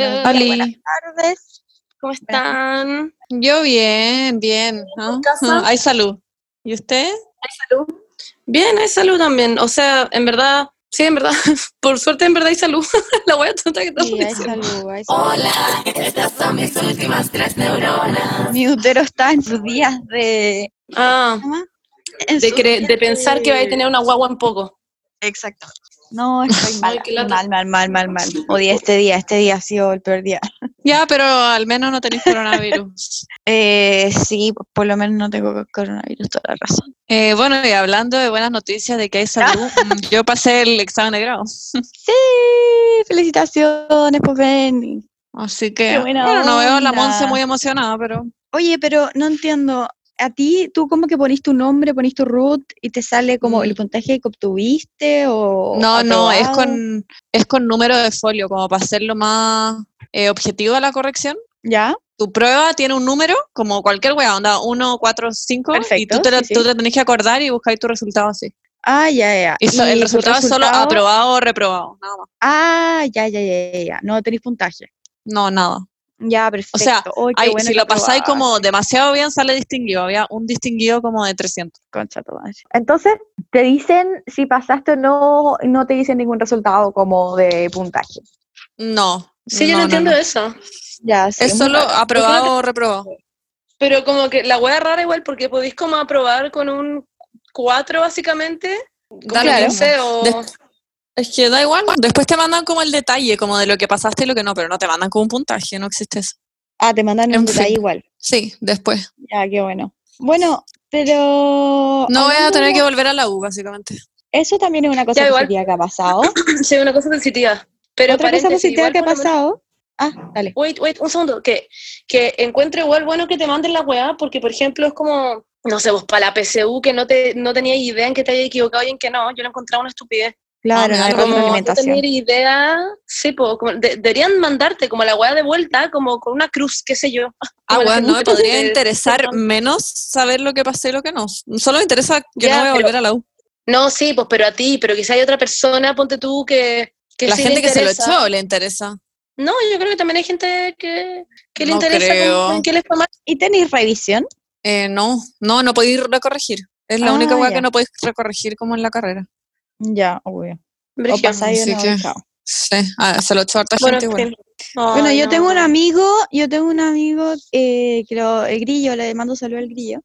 Días, buenas tardes. ¿Cómo están? Yo bien, bien. ¿no? ¿En casa? Hay salud. ¿Y usted? ¿Hay salud? Bien, hay salud también. O sea, en verdad, sí, en verdad. Por suerte, en verdad hay salud. La wea tonta que Sí, hay diciendo. salud, hay salud. Hola, estas son mis últimas tres neuronas. Mi útero está en sus días de... Ah, de, de pensar que vais a tener una guagua en poco. Exacto. No, estoy mal, Ay, mal, mal, mal, mal, mal. Odié este día, este día ha sido el peor día. Ya, pero al menos no tenéis coronavirus. Eh, sí, por lo menos no tengo coronavirus, toda la razón. Eh, bueno, y hablando de buenas noticias de que hay salud, mm, yo pasé el examen de grado. Sí, felicitaciones, pues ven. Así que, bueno, no veo a la. Monse muy emocionada, pero Oye, pero no entiendo. A ti, tú como que ponís tu nombre, ponís tu root y te sale como Mm. el puntaje que obtuviste o... no, no, es con, es con número de folio, como para hacerlo más eh, objetivo a la corrección. ¿Ya? Tu prueba tiene un número, como cualquier wea, onda 1, 4, 5, y tú te, sí, sí. tú te tenés que acordar y buscáis tu resultado así. Ah, ya, ya. Y so- ¿Y el resultado es solo aprobado o reprobado, nada más. Ah, ya, ya, ya, ya. No tenéis puntaje. No, nada. Ya, perfecto. sea, Uy, qué Ay, bueno si lo pasáis como demasiado bien, sale distinguido. Había un distinguido como de 300. concha tu madre. Entonces, te dicen si pasaste o no, no te dicen ningún resultado como de puntaje. No. Sí, yo no, entiendo eso. Ya, sí. Es solo aprobado o reprobado. Pero como que la es rara igual porque podéis como aprobar con un 4 básicamente. O... Des- Es que da igual. Después te mandan como el detalle, como de lo que pasaste y lo que no, pero no te mandan como un puntaje, no existe eso. Ah, te mandan en un detalle fin. igual. Sí, después. Ya, qué bueno. Bueno, pero... No voy a tener que volver a la U, básicamente. Eso también es una cosa Ya, igual. positiva que ha pasado. Sí, una cosa sensitiva. Pero Otra cosa positiva igual que ha pasado... Ah, dale. Wait, wait, un segundo. Que, que encuentro igual bueno que te manden la weá, porque por ejemplo es como, no sé, vos para la PSU que no te no tenías idea en que te había equivocado y en que no, yo lo encontraba una estupidez. Claro, no hay como no tener idea, sí, po, como de- deberían mandarte como la weá de vuelta, como con una cruz, qué sé yo. Ah, bueno, no me podría de- interesar de- menos saber lo que pasé y lo que no. Solo me interesa que Ya, no voy a pero- volver a la U. No, sí, pues, pero a ti, pero quizá hay otra persona, ponte tú, que, que La sí gente le que se lo echó le interesa. No, yo creo que también hay gente que, que le No interesa creo. como en qué les mal. ¿Y tenéis revisión? Eh, no, no, no podéis recorregir. Es la Ah, única weá que no podéis recorregir como en la carrera. Ya, obvio. O pasáis no, que-. Sí, ah, se lo echó harta Bueno, gente Bueno, yo tengo un amigo, yo tengo un amigo eh, que lo, el grillo, le mando saludo al grillo,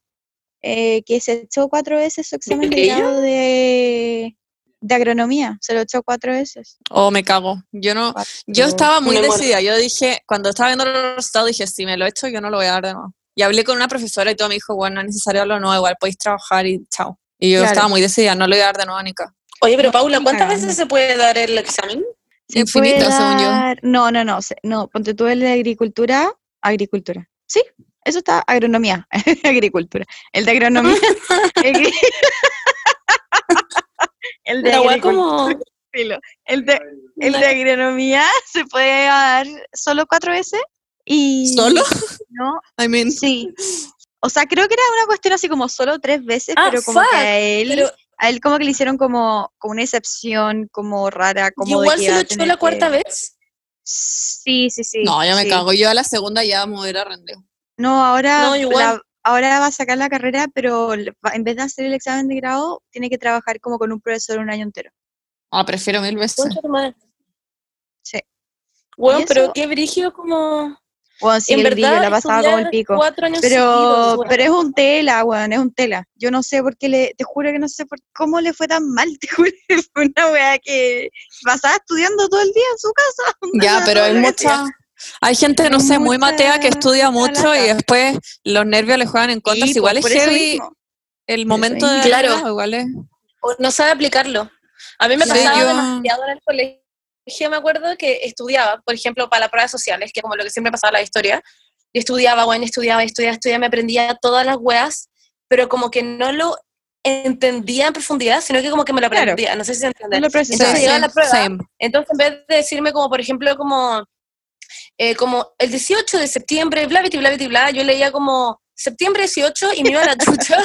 eh, que se echó cuatro veces su examen de grado de, de agronomía, se lo echó cuatro veces. Oh, me cago. Yo no, yo estaba muy Me decidida. Yo dije, cuando estaba viendo los resultados, dije, si me lo he hecho, yo no lo voy a dar de nuevo. Y hablé con una profesora y todo me dijo, bueno, no es necesario lo nuevo, igual podéis trabajar y chao. Y yo Claro. estaba muy decidida, no lo voy a dar de nuevo a Nika. Oye, pero No, Paula, ¿cuántas veces se puede dar el examen? Se Infinito, puede según yo. dar- No, no, no, no, ponte tú el de agricultura, agricultura. Sí, eso está, agronomía, agricultura. El de agronomía, el, de agricultura. como... El de, el de agronomía se puede dar solo cuatro veces y... ¿Solo? No, I mean, sí. O sea, creo que era una cuestión así como solo tres veces, Ah, pero como fuck, que a él, Pero a él como que le hicieron como, como una excepción, como rara, como igual se lo a echó la cuarta que- vez. Sí, sí, sí. no, ya me sí. cago. Yo a la segunda ya me hubiera rendido. No, ahora, No, igual. la- ahora va a sacar la carrera, pero en vez de hacer el examen de grado, tiene que trabajar como con un profesor un año entero. Ah, prefiero mil veces. Sí. Y pero qué brigio como... Bueno, sí, en el verdad, la pasaba como el pico. cuatro años Pero, seguidos, pero es un tela, weón, es un tela. Yo no sé por qué le, te juro que no sé por cómo le fue tan mal, te juro, fue una weá que pasaba estudiando todo el día en su casa. Ya, pero hay mucha... Hay gente, no Hay sé, muy matea que estudia mucho y después los nervios le juegan en contra. Sí, Si igual pues, es heavy el momento de. Claro. verdad, igual es... O no sabe aplicarlo. A mí me Sí, pasaba yo- demasiado en el colegio, me acuerdo que estudiaba, por ejemplo, para las pruebas sociales, que como lo que siempre pasaba en la historia, estudiaba, bueno, estudiaba, estudiaba, estudiaba, me aprendía todas las weas, pero como que no lo entendía en profundidad, sino que como que me lo Claro. aprendía, no sé si se entiende. No. Entonces llegaba la prueba, same. entonces en vez de decirme como, por ejemplo, como, eh, como el 18 de septiembre, bla, bla, bla, bla, bla, yo leía como septiembre 18 y me iba a la chucha.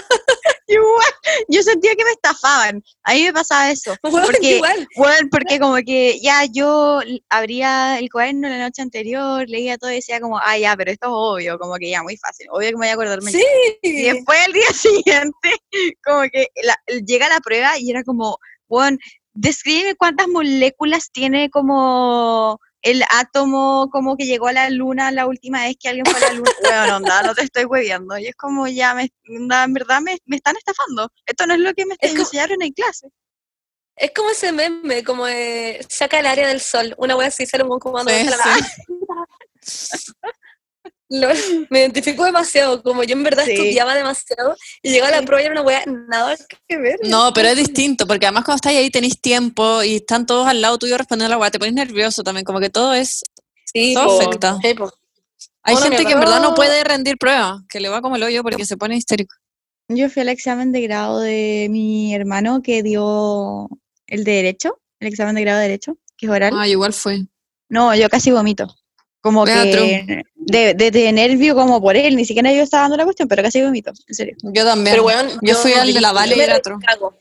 Igual, yo sentía que me estafaban. A mí me pasaba eso. Porque- igual. Bueno, porque como que ya yo abría el cuaderno la noche anterior, leía todo y decía como, ah, ya, pero esto es obvio, como que ya, muy fácil, obvio que me voy a acordar mañana. Y Sí. después el día siguiente, como que la- llega la prueba y era como, bueno, descríbeme cuántas moléculas tiene como el átomo como que llegó a la luna la última vez que alguien fue a la luna. Bueno, onda, no te estoy hueviando. Y es como, ya, me, onda, en verdad me, me están estafando. Esto no es lo que me Es como- enseñaron en clase. Es como ese meme, como de saca el área del sol. Una wea así sale un buen comando. Sí, la Lol, me identifico demasiado, como yo en verdad Sí. estudiaba demasiado y llegaba a la prueba y era una wea nada que ver. No, pero es distinto, porque además cuando estáis ahí tenéis tiempo y están todos al lado tuyo respondiendo a la weá, te pones nervioso también, como que todo es... Sí, Todo po. afecta. Sí. Hay gente que en verdad no puede rendir pruebas, que le va como el hoyo porque se pone histérico. Yo fui al examen de grado de mi hermano que dio el de Derecho, el examen de grado de Derecho, que es oral. Ah, igual fue. No, yo casi vomito. Como que de, de, de nervio como por él, ni siquiera yo estaba dando la cuestión, pero casi vomito, en serio. Yo también. Pero weón, yo fui al de la Vale yo y me era otro. recago.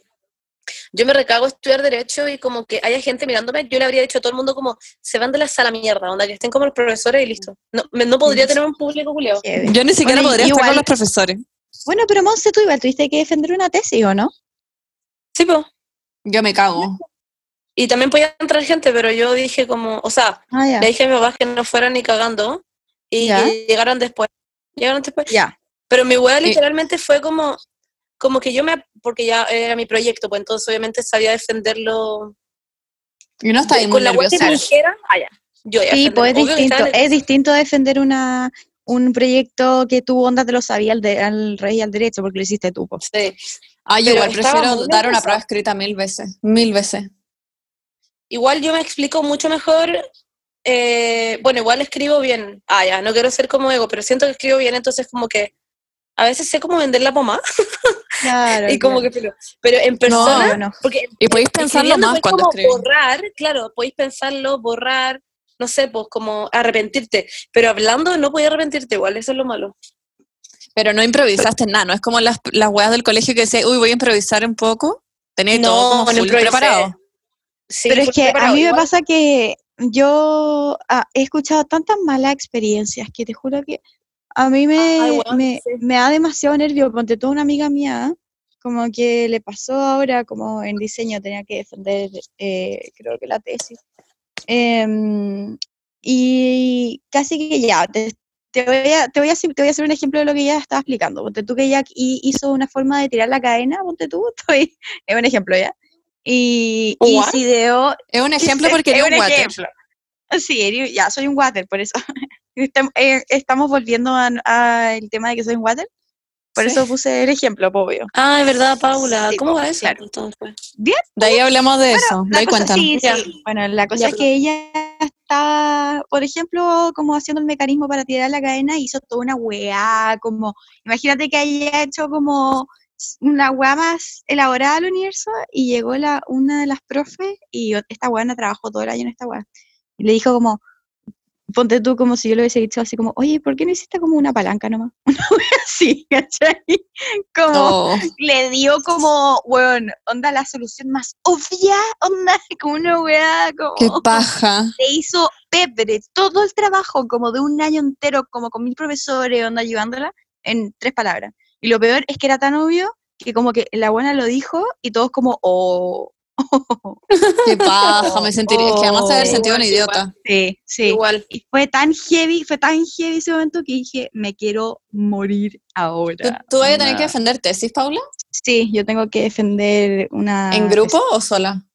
Yo me recago a estudiar Derecho y como que haya gente mirándome, yo le habría dicho a todo el mundo como, se van de la sala mierda, onda, que estén como los profesores y listo. No, me- no podría tener un público. Heavy. Yo ni siquiera Bueno, podría estar igual- con los profesores. Bueno, pero Monse, tú igual tuviste que defender una tesis, ¿o no? Sí, po. Yo me cago. Y también podía entrar gente, pero yo dije como, o sea, Ah, le dije a mis papás que no fueran ni cagando y llegaran después. Llegaron después. Ya. Pero mi Y- literalmente fue como, como que yo me, porque ya era mi proyecto, pues entonces obviamente sabía defenderlo. Y no está ahí muy con la wea que nerviosa. me dijera, ya. Yo ya Sí, pues es distinto. Es distinto defender una, un proyecto que tú onda te lo sabía al, de- al rey y al derecho, porque lo hiciste tú. po. Sí. Ah, yo igual prefiero dar una nerviosa. prueba escrita mil veces. Mil veces. Igual yo me explico mucho mejor. Eh, bueno, igual escribo bien. Ah, ya, no quiero ser como ego, pero siento que escribo bien, entonces como que a veces sé cómo vender la pomada Claro. y como claro. que pero, pero en persona, porque Y podéis pensarlo más cuando como escribís. borrar, claro, podéis pensarlo, borrar, no sé, pues como arrepentirte, pero hablando no podéis arrepentirte igual, eso es lo malo. Pero no improvisaste nada, no es como las, las weas del colegio que decía, uy, voy a improvisar un poco. Tenéis No, todo como full preparado. Sí, Pero es que a mí me pasa que yo ah, he escuchado tantas malas experiencias que te juro que a mí me, Ay, weón, me, sí. me da demasiado nervio. Ponte tú una amiga mía, como que le pasó ahora, como en diseño, tenía que defender, eh, creo que la tesis. Em, y casi que ya, te, te voy a, te, voy a, hacer- te voy a hacer un ejemplo de lo que ella estaba explicando. Ponte tú que hi- hizo una forma de tirar la cadena, ponte tú, estoy, es un ejemplo ya. Y, y ideó Es un ejemplo porque es era un un water. ejemplo. Sí, ya, soy un water, por eso. Eh, Estamos volviendo al tema de que soy un water. Por Sí. eso puse el ejemplo, obvio. Ah, es verdad, Paula. Sí, ¿Cómo po, va eso? claro. entonces? De ahí hablemos de eso. De ahí cosa, sí. Bueno, la cosa Ya, es que ella está, por ejemplo, como haciendo el mecanismo para tirar la cadena, hizo toda una weá, como, imagínate que haya hecho como una weá más elaborada al universo y llegó la, una de las profes y esta weá trabajó todo el año en esta weá. Y le dijo como, ponte tú como si yo le hubiese dicho así como, oye, ¿por qué no hiciste como una palanca nomás? Una weá así, ¿cachai? Como, Oh, le dio como, weón, onda la solución más obvia, onda, como una weá, como qué paja. le hizo Pepe todo el trabajo como de un año entero, como con mil profesores, onda ayudándola, en tres palabras. Y lo peor es que era tan obvio que como que la buena lo dijo y todos como, oh, Qué paja. Me sentiría. Es que además de haber Oh, sentido un igual, idiota. sí, sí. Igual. Y fue tan heavy, fue tan heavy ese momento que dije, me quiero morir ¿Tú, ahora. tú vas a tener que defender tesis, Paula? Sí, yo tengo que defender una... ¿En grupo o sola?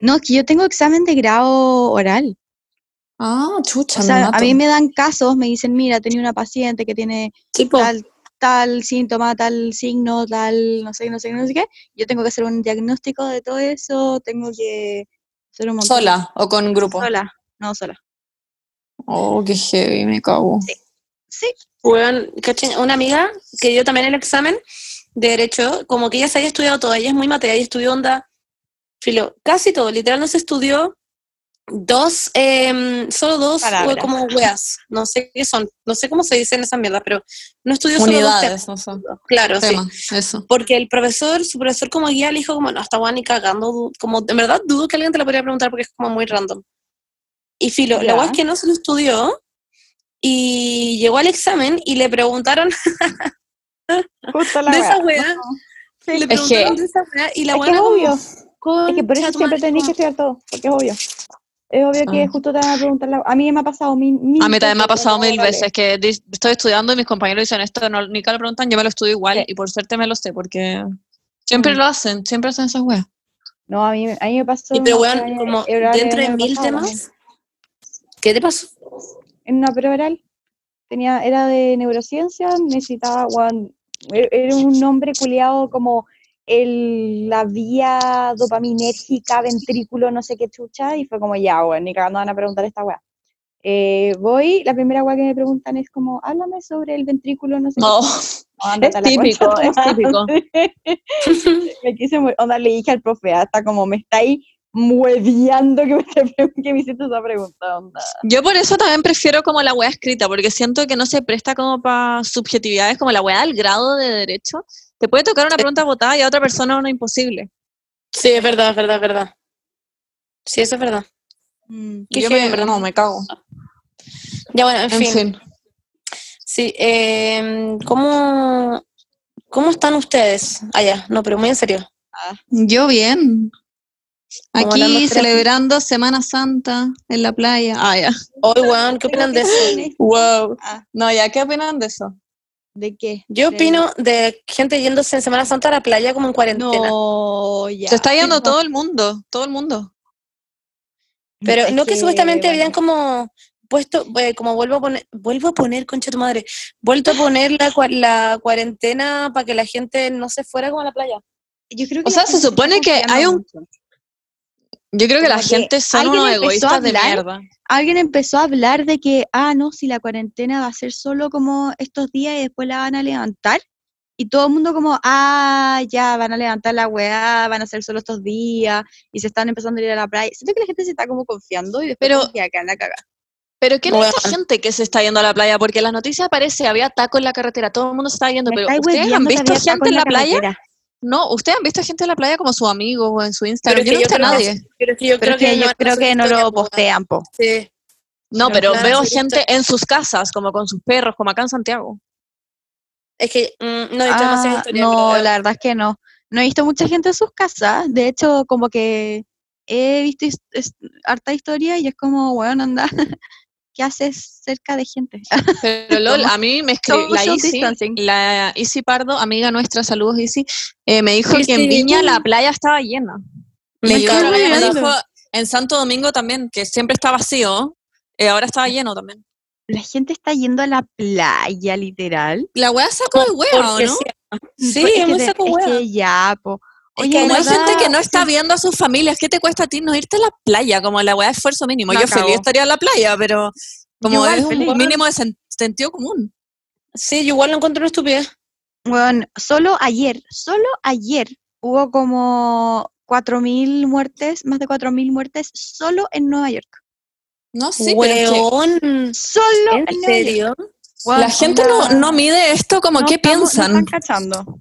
No, que yo tengo examen de grado oral. Ah, chucha, O me sea, a mí me dan casos, me dicen, mira, tenía una paciente que tiene Tipo, tal, tal síntoma, tal signo, tal, no sé, no sé, no sé qué. Yo tengo que hacer un diagnóstico de todo eso, tengo que hacer un montón. ¿Sola o con grupo? Sola, no sola. Oh, qué heavy, me cago. Sí, weón, ¿cachai? Una amiga que dio también el examen de Derecho, como que ella se había estudiado todo, ella es muy matea, ella estudió onda, filo, casi todo, literal no se estudió dos, em, solo dos Palabras. como weas. No sé qué son. No sé cómo se dicen esas mierdas, pero no estudió solo dos temas. no. Claro, sí. Eso. Porque el profesor, su profesor como guía le dijo como, no, está guay ni cagando, como, en verdad dudo que alguien te lo podría preguntar porque es como muy random. Y filo, la guay es que no se lo estudió y llegó al examen y le preguntaron Justo la de esa wea. wea, Sí. le Es preguntaron que- de esa wea y la Es que buena es como, obvio. Es que por eso "Concha tu siempre madre", tenéis que estudiar todo, porque es obvio. Es obvio que Ah. justo te van a preguntar la... A mí me ha pasado mil, mil A mí también me ha pasado mil vale. veces que di- estoy estudiando y mis compañeros dicen esto, no, ni que lo preguntan, yo me lo estudio igual Sí. y por suerte me lo sé porque siempre Mm. lo hacen, siempre hacen esas weas. No, a mí, a mí me pasó... Y pero weón, como dentro de mil pasado temas. ¿qué te pasó? En una prueba oral. Tenía, era de neurociencia, necesitaba, weón, e- era un nombre culiado como el, la vía dopaminérgica, ventrículo, no sé qué chucha, y fue como, ya, weón, ni cagando van a preguntar esta weá. Eh, voy, la primera weá que me preguntan es como, háblame sobre el ventrículo, no sé No, qué. Es típico, es típico. me quise. Onda, le dije al profe, hasta como me está ahí mueveando que me, que me hiciste esa pregunta, onda. Yo por eso también prefiero como la wea escrita, porque siento que no se presta como para subjetividades, como la wea del grado de derecho. Te puede tocar una pregunta votada y a otra persona una imposible. Sí, es verdad, es verdad, es verdad. Sí, eso es verdad. Mm. Yo me, verdad. no, me cago. Ya bueno, en, En fin. fin. Sí, em, ¿cómo, ¿cómo están ustedes allá? No, pero muy en serio. Yo bien. Aquí celebrando Semana Santa en la playa. Ah, ya. Hoy, weón, ¿qué opinan de eso? Wow. Ah. No, ya, ¿qué opinan de eso? ¿De qué? Yo De- opino de gente yéndose en Semana Santa a la playa como en cuarentena. No, ya. Se está yendo No, todo el mundo, todo el mundo. Pero es no que, supuestamente bueno, habían como puesto, eh, como vuelvo a poner, vuelvo a poner, concha tu madre, vuelto a poner la, cua- la cuarentena para que la gente no se fuera como a la playa. Yo creo que O sea, se supone que hay un- mucho. Yo creo que la Como gente son alguien unos empezó a egoístas de mierda. Alguien empezó a hablar de que, ah, no, si la cuarentena va a ser solo como estos días y después la van a levantar. Y todo el mundo como, ah, ya, van a levantar la weá, van a ser solo estos días, y se están empezando a ir a la playa. Siento que la gente se está como confiando y después Pero- como que acá la caga. Pero ¿quién es esta Bueno. gente que se está yendo a la playa? Porque en las noticias aparece, había taco en la carretera, todo el mundo se está yendo, Me pero ¿ustedes han visto gente en la playa? carretera. No, ¿ustedes han visto gente en la playa como su amigo o en su Instagram? Pero yo no he visto a nadie. Pero yo creo que yo no creo van a que no subir lo postean, po. Sí. No, pero claro, veo gente en sus casas, como con sus perros, como acá en Santiago. Es que mm, no he visto demasiadas Ah, historias. no, pero- la verdad es que no. No he visto mucha gente en sus casas. De hecho, como que he visto es- harta historia y es como, bueno, anda, ¿qué haces cerca de gente? Pero LOL, a mí me escribió la Isi, la Isi Pardo, amiga nuestra, saludos Isi, eh, me dijo que en Viña la playa estaba llena. Me dijo en Santo Domingo también, que siempre está vacío, eh, ahora estaba lleno también. La gente está yendo a la playa, literal. La weá sacó de hueá, ¿o Porque no? sí. Sí, es que muy saco es que ya, po. Es Oye, que Como hay ¿verdad? gente que no está Sí. viendo a sus familias, ¿qué te cuesta a ti no irte a la playa? Como la weá de esfuerzo mínimo. Yo feliz cagó. estaría en la playa, pero como igual, es un feliz. mínimo de sen- sentido común. Sí, yo igual lo encuentro una estupidez. Bueno, solo ayer, solo ayer hubo como 4.000 muertes, más de 4.000 muertes solo en Nueva York. No, sí, pero que Weón. Solo en, ¿En Nueva York. serio? La gente no, no mide esto como no qué estamos- no piensan. están cachando.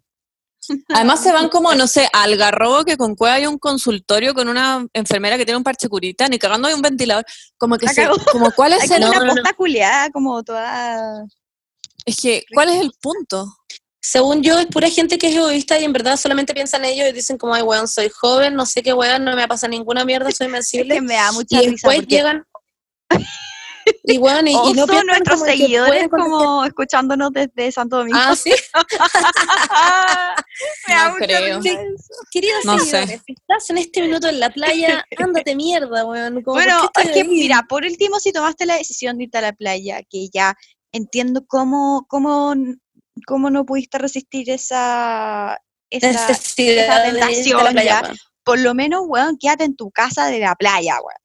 Además se van como, no sé, al garrobo que con cueva hay un consultorio con una enfermera que tiene un parche curita, ni cagando hay un ventilador. Como que se, como cuál es el, una no, no. posta culiada, como toda... es que, ¿cuál es el punto? Según yo, es pura gente que es egoísta y en verdad solamente piensan en ellos y dicen como, ay, weón, soy joven, no sé qué weón, no me pasa ninguna mierda, soy Es invencible. que me da mucha y risa después porque llegan... Y weón, y, y no piensan nuestros como seguidores como escuchándonos desde Santo Domingo. Ah, sí. me No creo. Queridos No seguidores, si estás en este minuto en la playa, ándate mierda, weón. Como, ¿por Bueno, es que ahí? mira, por último, si tomaste la decisión de irte a la playa, que ya entiendo cómo, cómo, cómo no pudiste resistir esa, esa necesidad esa de la tentación, playa, ya. por lo menos, weón, quédate en tu casa de la playa, weón.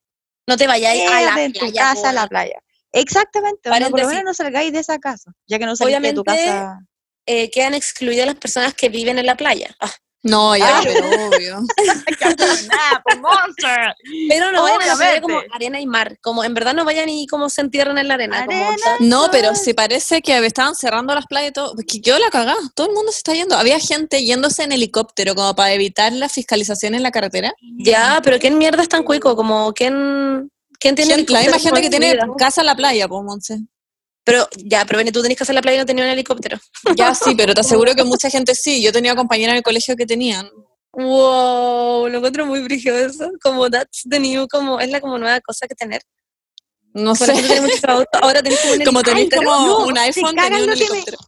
No te vayáis a la tu casa a la playa. Exactamente, onda, por lo menos no salgáis de esa casa, ya que no saliste de tu casa. Eh, quedan excluidas las personas que viven en la playa. Ah, No, ya, Ah. pero obvio. Pues, Monster. Pero no vayan a la playa como arena y mar. Como en verdad no vayan y como se entierran en la arena. como Arena. No, pero si parece que estaban cerrando las playas y todo. Que quedó la cagada. Todo el mundo se está yendo. Había gente yéndose en helicóptero como para evitar la fiscalización en la carretera. Ya, pero ¿quién mierda es tan cuico? Como, ¿quién, quién tiene Gente- la misma gente que tiene casa en la playa, pues, Monse. Pero, ya, pero tú tenés que hacer la playa y no tenía un helicóptero. Ya sí, pero te aseguro que mucha gente sí. Yo tenía compañeras en el colegio que tenían. Wow, lo encuentro muy brígido eso. Como that's the new, como es la como nueva cosa que tener. No sé. tenés ahora tenés como un Como tenéis helicóptero. como no, un iPhone, tenía un lo que me- helicóptero.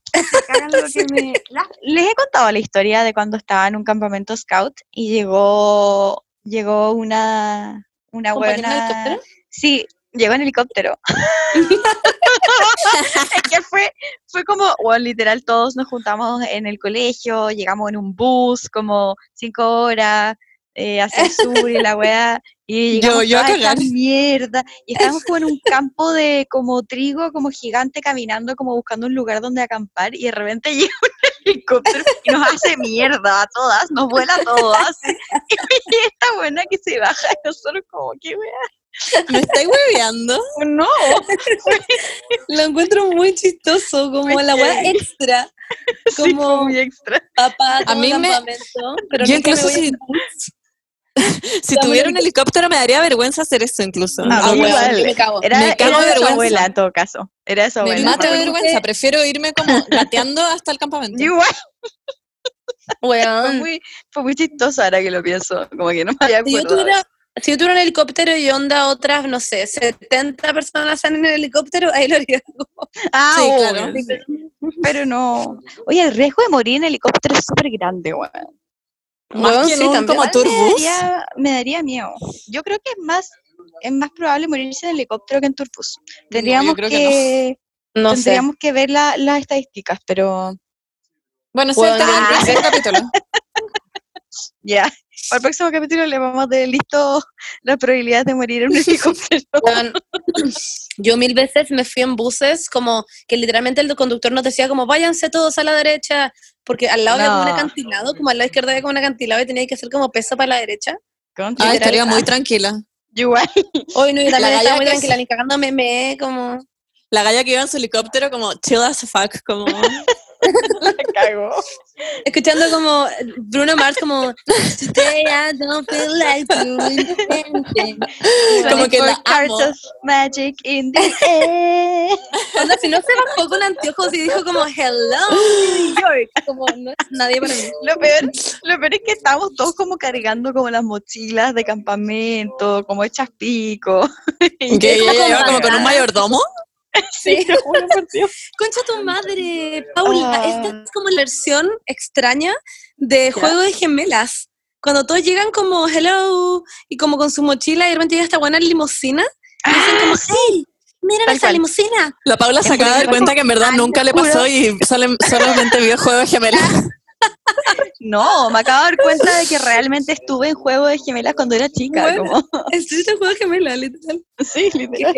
Hagan lo que me- La- Les he contado la historia de cuando estaba en un campamento scout y llegó llegó una una ¿Compañero en buena? Sí, llegó en helicóptero. es que fue fue como, bueno, literal todos nos juntamos en el colegio, llegamos en un bus como cinco horas eh, hacia el sur y la weá y Yo- llegamos yo a esta cagar. mierda y estábamos como en un campo de como trigo como gigante caminando como buscando un lugar donde acampar y de repente llega un helicóptero y nos hace mierda a todas, nos vuela a todas y esta buena que se baja y nosotros como que weá, ¿Me estáis hueveando? no, Lo encuentro muy chistoso, como la weá extra. sí, fue Como muy extra. papá, A mí me- pero Yo me incluso si, si tuviera un helicóptero me daría vergüenza hacer eso incluso. Ah, No, yo me cago. Era, Me cago era de vergüenza. abuela en todo caso. Era de su Me mata de porque- vergüenza, prefiero irme como gateando hasta el campamento. Igual, fue Weón. muy, fue muy chistoso ahora que lo pienso. Como que no me había Si yo, acordado. tuviera, si yo tuviera un helicóptero y onda otras, no sé, 70 personas en el helicóptero, ahí lo haría. Ah, Sí, claro. Pero no. Oye, el riesgo de morir en helicóptero es súper grande, weón. Más Weón, que en sí, un como Me turbus. daría, me daría miedo. Yo creo que es más, es más probable morirse en helicóptero que en turbus. Tendríamos que, que No sé. tendríamos que ver la- las estadísticas, pero Bueno, ese es el Bueno, tema del ah. próximo capítulo. ya. Para el próximo capítulo le vamos a dar listo las probabilidades de morir en un helicóptero. Weón, Yo mil veces me fui en buses como que literalmente el conductor nos decía como váyanse todos a la derecha porque al lado había como un No. acantilado, como al lado izquierdo había como un acantilado y tenía que hacer como peso para la derecha. Ah, Literal, estaría muy ah. tranquila. yo igual. Hoy no, también La estaba muy que es- tranquila, ni cagándome me como... La galla que iba en su helicóptero como chill as fuck, como... la cago. Escuchando como Bruno Mars como Today I don't feel like doing anything. Como que 24 la amo. of magic in the air. Onda, si no se bajó con anteojos y dijo como Hello New York, como no es nadie para mí. Lo peor, lo peor es que estábamos todos como cargando como las mochilas de campamento, como hechas pico. Ella como con un mayordomo. Sí, te juro por Dios. Concha tu madre, Paula, Ah. esta es como la versión extraña de Juego de Gemelas. Cuando todos llegan como hello y como con su mochila y de repente llega esta buena limusina y dicen como hey, miren Tal esa cual. limusina. La Paula se acaba de dar cuenta que en verdad Ay, nunca le pasó y sole- solamente vio Juego de Gemelas. No, me acabo de dar cuenta de que realmente estuve en juego de gemelas cuando era chica. Bueno. Como, Estuviste en Juego de Gemelas, literal. sí, Qué literal.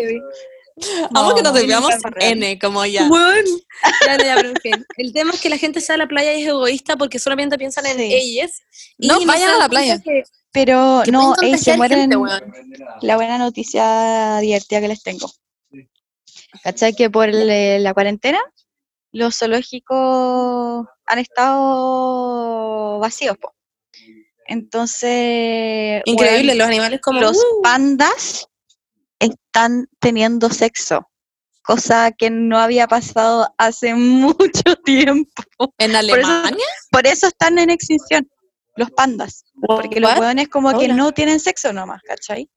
Vamos que nos No, desviamos. N, como ya. Bueno, ya, ya, pero en fin. El tema es que la gente se va a la playa y es egoísta porque solamente piensan en Sí. ellas. y No, se vayan a la playa. que- Pero que no, ey, se contagiar mueren. gente. La buena noticia divertida que les tengo. ¿Cachai? Que por el- eh, la cuarentena los zoológicos han estado vacíos. po. Entonces, Increíble, los animales como... los uh, pandas están teniendo sexo, cosa que no había pasado hace mucho tiempo. ¿En eso- Alemania? Por eso están en extinción los pandas, porque los hueones como que no tienen sexo nomás, ¿cachai?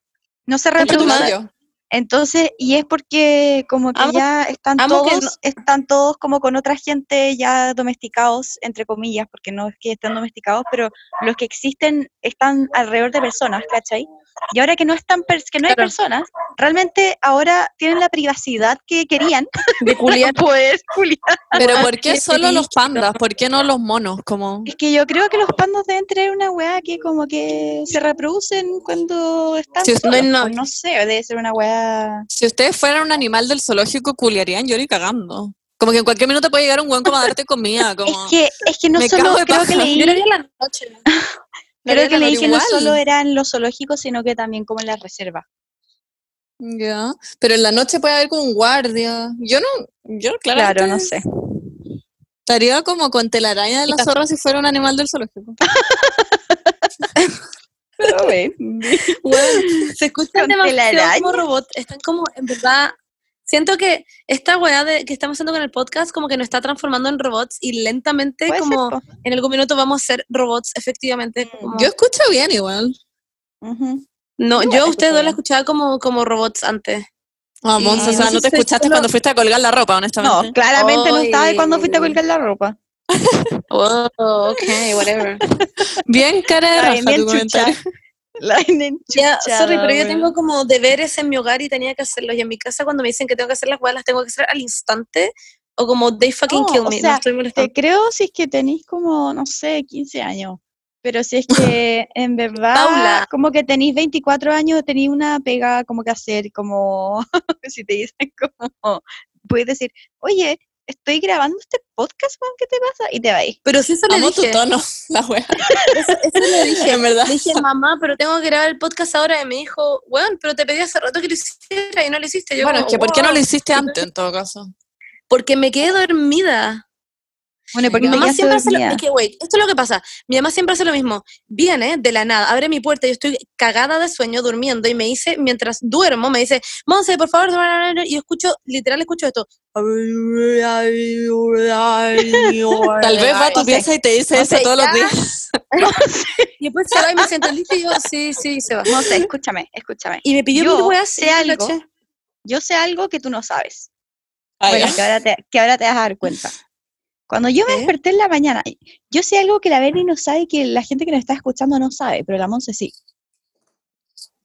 No se reproducen. Entonces, y es porque como que Amo- ya están que todos, no- están todos como con otra gente ya domesticados, entre comillas, porque no es que estén domesticados, pero los que existen están alrededor de personas, ¿cachai? Y ahora que no están que no hay Claro. personas, realmente ahora tienen la privacidad que querían de culiar. poder culiar. Pero ¿por qué solo los pandas? ¿Por qué no los monos? Como... Es que yo creo que los pandas deben tener una weá que como que se reproducen cuando están no solos, es no- pues, no sé, debe ser una weá... Si ustedes fueran un animal del zoológico, culiarían yo ni cagando. Como que en cualquier minuto puede llegar un weón como a darte comida. Es Como... que, es que no Me solo creo que leí, Yo la noche. Creo que leí que no solo eran los zoológicos, sino que también como en las reservas. Ya. Pero en la noche puede haber como un guardia. Yo no, yo claramente Claro, no sé. estaría como con telaraña de la zorra si fuera un animal del zoológico. Pero ven. Weón, se escuchan telaraña. como robots. Están como, en verdad, siento que esta weá de, que estamos haciendo con el podcast como que nos está transformando en robots y lentamente Puede como en algún minuto vamos a ser robots, efectivamente. Mm. como- Yo escucho bien igual. No, igual yo a ustedes dos la escuchaba como, como robots antes. Ah, Monza, o sea, no no te escuchaste cuando fuiste a colgar la ropa, honestamente. No, claramente no estaba de cuando fuiste a colgar la ropa. Oh, ok, whatever. Bien cara de Ay, raja bien tu comentario. La Ya, sorry, pero yo tengo como deberes en mi hogar y tenía que hacerlos. Y en mi casa cuando me dicen que tengo que hacer las weas, las tengo que hacer al instante. O como they fucking No, kill o me. sea, no estoy molestando. Te creo si es que tenéis como, no sé, 15 años. Pero si es que en verdad, Paula. como que tenéis 24 años, tenéis una pega como que hacer, como si te dicen como, puedes decir, oye, estoy grabando este podcast, weón, ¿qué te pasa? Y te vais. Pero sí eso le Amo tu dije. tono, la wea. Eso, eso le dije. En verdad. Le dije, mamá, pero tengo que grabar el podcast ahora. Y me dijo, bueno, pero te pedí hace rato que lo hiciera y no lo hiciste. Yo Bueno, como, es que ¿por qué no lo hiciste antes en todo caso? Porque me quedé dormida. Bueno, porque Mi mamá siempre hace lo, es que, wait, esto es lo que pasa. Mi mamá siempre hace lo mismo. Viene de la nada, abre mi puerta, yo estoy cagada de sueño durmiendo y me dice, mientras duermo, me dice, Monse, por favor, y yo escucho, literal escucho esto. Tal vez va a tu pieza y te dice eso todos los días. Y después se va y me siento listo y yo, sí, sí, se va. No sé, escúchame, escúchame. Y me pidió Yo mil weas. sé algo. caché. Yo sé algo que tú no sabes. Ah, Bueno, que ahora, te, que ahora te vas a dar cuenta. Cuando yo me desperté en la mañana, yo sé algo que la Berni no sabe y que la gente que nos está escuchando no sabe, pero la Monse sí.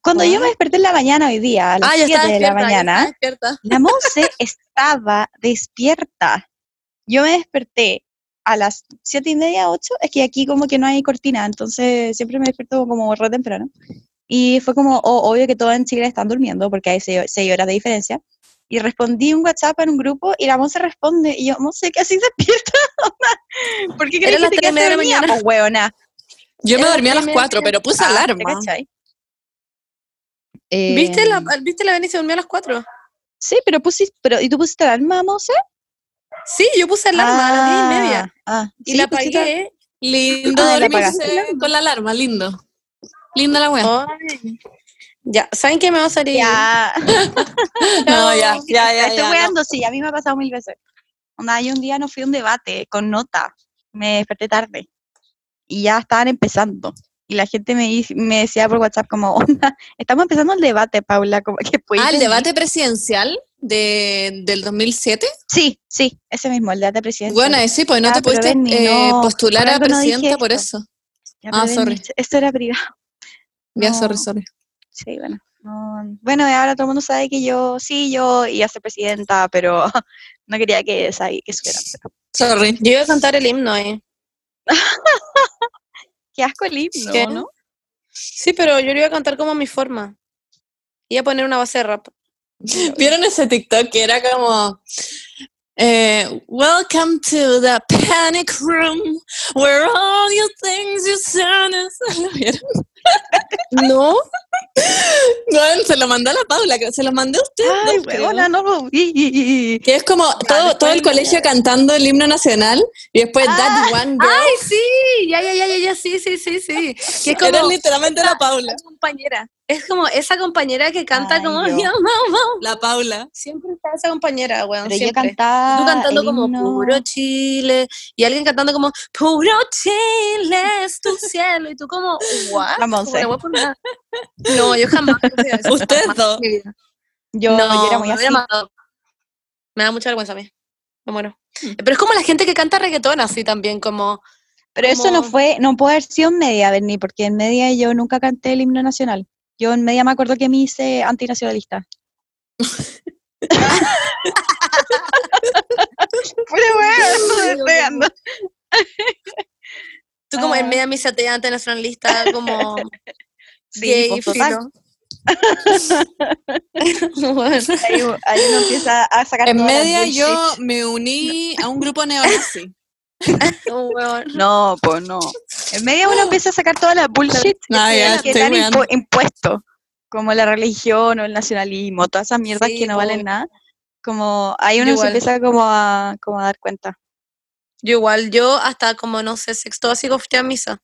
Cuando yo me desperté en la mañana hoy día, a las Ah, ya 7 estaba de la mañana, la Monse estaba despierta. Yo me desperté a las siete y media, ocho, es que aquí como que no hay cortina, entonces siempre me despierto como re temprano. Y fue como, oh, obvio que todos en Chile están durmiendo porque hay seis, seis horas de diferencia. Y respondí un WhatsApp en un grupo y la Monse responde, y yo, Monse, ¿qué así despierta? ¿Por qué crees que te quedaste de la mañana. Pues, hueona. Yo me dormí a las primera 4, vez. pero puse Ah, ¿te alarma. ¿Viste la, Em, ¿Viste la Beni se durmió a las 4? Sí, pero pusiste, pero, ¿y tú pusiste alarma, Monse? Sí, yo puse alarma a las 10 y media. Ah, Y sí, la pusiste- apagué. Lindo Ah, la con la alarma, lindo. Linda la wea. Ay. Ya, ¿saben qué me va a salir? Ya. No, ya, ya, ya. Estoy no. weando, sí, a mí me ha pasado mil veces. Onda, yo un día no fui a un debate con nota, me desperté tarde y ya estaban empezando. Y la gente me, decía por WhatsApp como, onda, estamos empezando el debate, Paula, como que Ah, el venir?". debate presidencial de, del 2007. Sí, sí, ese mismo, el debate presidencial. Bueno, eh, sí, pues no te pudiste eh, no, postular a no presidenta por eso. Ya, ah, sorry. Esto era privado. Ya, sorry, sorry. Sí, bueno. no- bueno, y ahora todo el mundo sabe que yo, sí, yo iba a ser presidenta, pero no quería que, que supieran. pero- Sorry. Yo iba a cantar el himno ahí. Qué asco el himno, ¿Qué? ¿no? Sí, pero yo lo iba a cantar como a mi forma. Iba a poner una base de rap. ¿Vieron ese TikTok que era como eh, Welcome to the panic room where all you things you son is-" ¿Lo vieron? ¿No? Bueno, se lo mandó a la Paula, se lo mandé a usted. Ay, huevona, no vi. Que es como todo, después todo el colegio cantando el himno nacional y después That One Girl. ¡Ay, sí! Ya, ya, ya, ya, ya, sí, sí, sí, sí. Que es como Era literalmente la Paula. compañera. Es como esa compañera que canta Ay, como yo. "Yo, mamá". La Paula. Siempre está esa compañera, weón. Pero yo siempre. cantaba. Tú cantando como himno- puro Chile y alguien cantando como puro Chile es tu cielo y tú como what? La Monse. nada. No, yo jamás. Ustedes dos. Yo, no, yo era muy me así. Me da mucha vergüenza a mí. Me muero. Hmm. Pero es como la gente que canta reggaetón así también, como Pero eso no fue, no puede haber sido en media, Berni, porque en media yo nunca canté el himno nacional. Yo en media me acuerdo que me hice antinacionalista. Pero bueno, pegando. Tú como Ah. en media misa te internacionalista, como Sí, gay, filo. Bueno, Ahí, ahí uno empieza a sacar En media yo me uní a un grupo neonazi. huevón. No, pues no. En media uno empieza a sacar toda la bullshit Ah, ya, que te han weando. impu- impuesto, como la religión o el nacionalismo, todas esas mierdas Sí, que no valen nada. Como ahí uno se empieza como a, como a dar cuenta. Yo igual, yo hasta como, no sé, sexto básico fui a misa.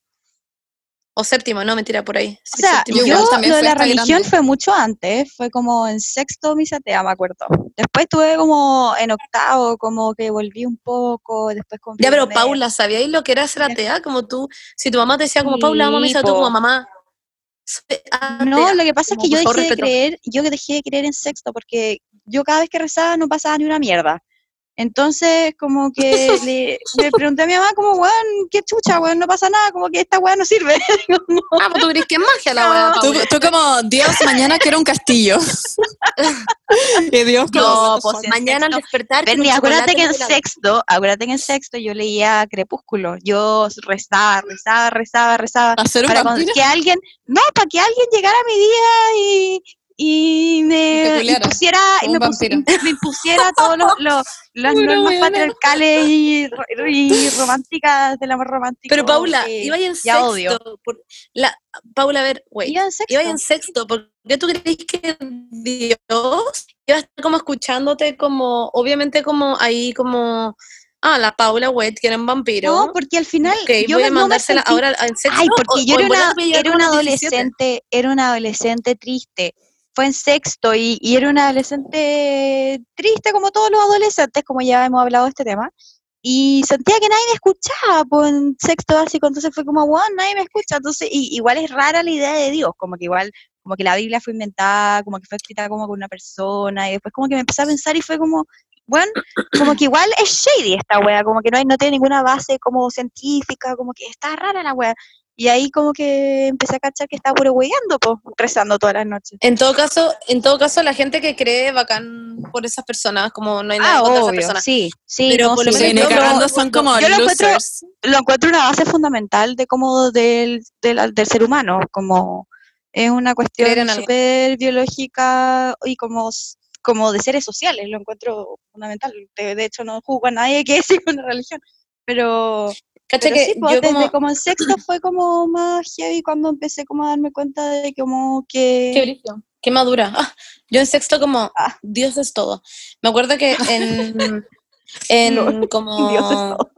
O séptimo, no, mentira, por ahí. O sea, yo también lo de la religión grande. fue mucho antes, fue como en sexto misa atea, me acuerdo. Después tuve como en octavo, como que volví un poco, después como Ya, pero. Paula, ¿sabíais lo que era ser atea? Como tú, si tu mamá te decía como, Paula, vamos a misa, tú como mamá. No, atea". lo que pasa es que yo dejé de creer, yo que dejé de creer en sexto porque yo cada vez que rezaba no pasaba ni una mierda. Entonces, como que le, le pregunté a mi mamá, como, weón, qué chucha, weón, no pasa nada, como que esta weón no sirve. Como, Ah, pues tú crees que es magia la No. weá, Tú, Paula. tú como, Dios, mañana quiero un castillo. y Dios, No, como, pues, en Mañana al despertar. un acuérdate que en sexto, acuérdate que en sexto yo leía Crepúsculo. Yo rezaba, rezaba, rezaba, rezaba. hacer un Para vampiro. que alguien, no, para que alguien llegara a mi día y, y me y como me, vampiro. me impusiera todos los, los- las normas patriarcales y, ro- y románticas del amor romántico. Pero Paula, iba en sexto. odio. por- la, Paula, a ver, wait. Iba en sexto. Iba en sexto, ¿por qué tú crees que Dios iba a estar como escuchándote como, obviamente como ahí como, ah, la Paula Wet, que era un vampiro? No, porque al final Ok, yo voy a no mandársela sentí- ahora en sexto. Ay, o- porque yo era una, te veía era como una a los 17. adolescente, era una adolescente triste. Fue en sexto y, era una adolescente triste como todos los adolescentes, como ya hemos hablado de este tema. Y sentía que nadie me escuchaba pues, en sexto básico, entonces fue como, wow, nadie me escucha. Entonces, y, igual es rara la idea de Dios, como que igual, como que la Biblia fue inventada, como que fue escrita como con una persona, y después como que me empecé a pensar y fue como, bueno, como que igual es shady esta wea, como que no, hay, no tiene ninguna base como científica, como que está rara la wea. Y ahí como que empecé a cachar que estaba puro weyando, pues, rezando todas las noches. En todo caso, en todo caso, la gente que cree bacán por esas personas, como no hay nada Ah, contra esas obvio, personas. sí, sí, Pero no, por sí, lo Sí, menos yo lo, son como yo lo encuentro- lo encuentro una base fundamental de como del, del, del ser humano, como es una cuestión súper biológica y como, como de seres sociales, lo encuentro fundamental. De, de hecho, no juzgo a nadie que siga una religión, pero, Cacha que sí, pues, yo desde como, como en sexto fue como más heavy cuando empecé como a darme cuenta de como que... Qué brillo. Qué madura. Ah, yo en sexto como, Ah. Dios es todo. Me acuerdo que en, en Lol, como... Dios es todo.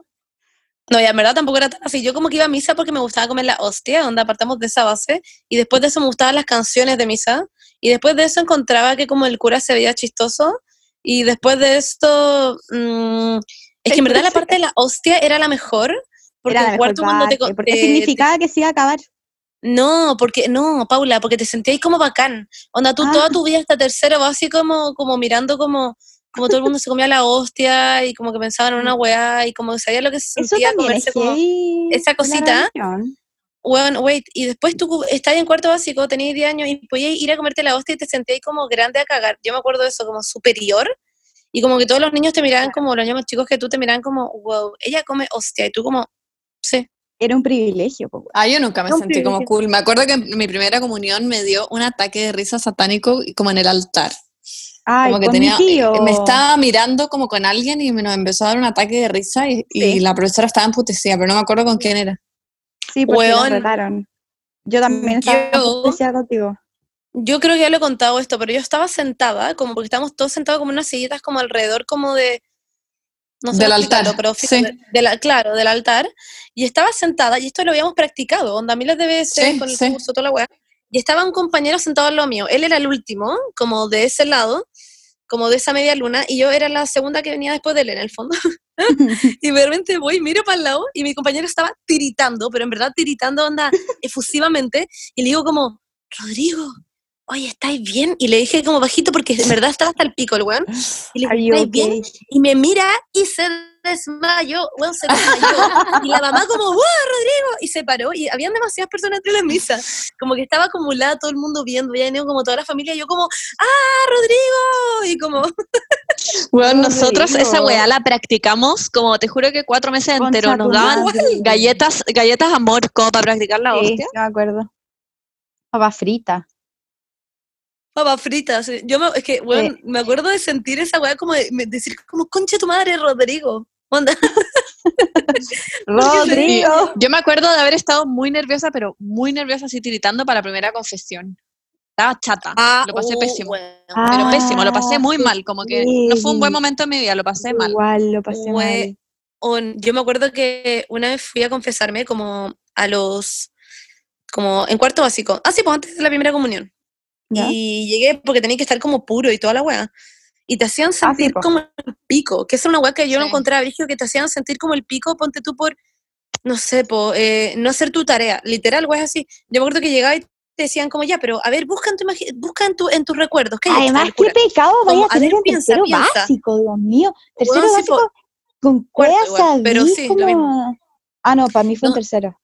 No, ya en verdad tampoco era tan así. Yo como que iba a misa porque me gustaba comer la hostia, donde apartamos de esa base. Y después de eso me gustaban las canciones de misa. Y después de eso encontraba que como el cura se veía chistoso. Y después de esto... mm, es que en verdad la parte de la hostia era la mejor. Porque Era la el mejor cuarto cuando te... porque te- significaba que se iba a acabar. no, porque, no, Paula, porque te sentías como bacán. Onda, tú Ah. toda tu vida hasta tercero vas así como, como mirando como, como todo el mundo se comía la hostia y como que pensaban en una weá y como que sabía lo que se sentía también es comerse como, esa cosita. weón, wait, y después tú estás en cuarto básico, tenías 10 años y podías ir a comerte la hostia y te sentías como grande a cagar. Yo me acuerdo de eso, como superior. Y como que todos los niños te miraban como, los niños chicos que tú te miraban como, wow, ella come hostia. Y tú como, sí. Era un privilegio. Ah, yo nunca me sentí como cool. Me acuerdo que en mi primera comunión me dio un ataque de risa satánico como en el altar. Ay, como que con tenía, mi tío. me estaba mirando como con alguien y me nos empezó a dar un ataque de risa y, la profesora estaba emputecida, pero no me acuerdo con quién era. Sí, porque nos retaron. Yo también estaba Yo- contigo. Yo creo que ya lo he contado esto, pero yo estaba sentada, como porque estábamos todos sentados como en unas sillitas como alrededor como de... No Del altar, sí. de la- claro, del altar. Y estaba sentada, y esto lo habíamos practicado, onda miles de veces, Sí, con el sí. curso, toda la weá. Y estaba un compañero sentado al lado mío. Él era el último, como de ese lado, como de esa media luna, y yo era la segunda que venía después de él, en el fondo. y de repente voy, miro para el lado, y mi compañero estaba tiritando, pero en verdad tiritando onda efusivamente, y le digo como, Rodrigo, oye, ¿estáis bien? Y le dije como bajito, porque en verdad estaba hasta el pico el weón. Y le dije, ¿estáis bien? Y me mira y se desmayó, weón, se desmayó. y la mamá como, ¡wow, Rodrigo! Y se paró, y habían demasiadas personas entre la misa. Como que estaba acumulada todo el mundo viendo, ya venido como toda la familia, y yo como, ¡ah, Rodrigo! Y como, Bueno, No, nosotros esa weá la practicamos, como te juro que cuatro meses enteros. Nos daban galletas, galletas amor como para practicar la Sí, hostia. sí me acuerdo. Papa frita. Papas fritas. Yo me, es que, weón, me acuerdo de sentir esa weá como de, decir como, concha tu madre, Rodrigo. Onda. Rodrigo. Yo me acuerdo de haber estado muy nerviosa, pero muy nerviosa, así tiritando para la primera confesión. Estaba chata, lo pasé oh, pésimo. weón. Pero pésimo, lo pasé muy Ah, mal, como que no fue un buen sí. momento en mi vida, lo pasé mal. Igual lo pasé Fue- mal. on- yo me acuerdo que una vez fui a confesarme como a los, como en cuarto básico, ah sí, pues antes de la primera comunión. ¿Ya? Y llegué porque tenía que estar como puro y toda la weá. Y te hacían sí, sentir po. como el pico, que es una weá que yo no Sí. encontraba brígido, que te hacían sentir como el pico, ponte tú por, no sé, po, eh, no hacer tu tarea. Literal, weá, así. Yo me acuerdo que llegaba y te decían como, ya, pero a ver, busca en, tu busca en, tu, en tus recuerdos. ¿qué Además, qué pecado vaya Como, a a tener ver, en piensa, tercero piensa. básico, Dios mío. Tercero sí, po, básico con cuarto igual, pero sí, lo como- mismo. Ah, no, para mí fue No. tercero.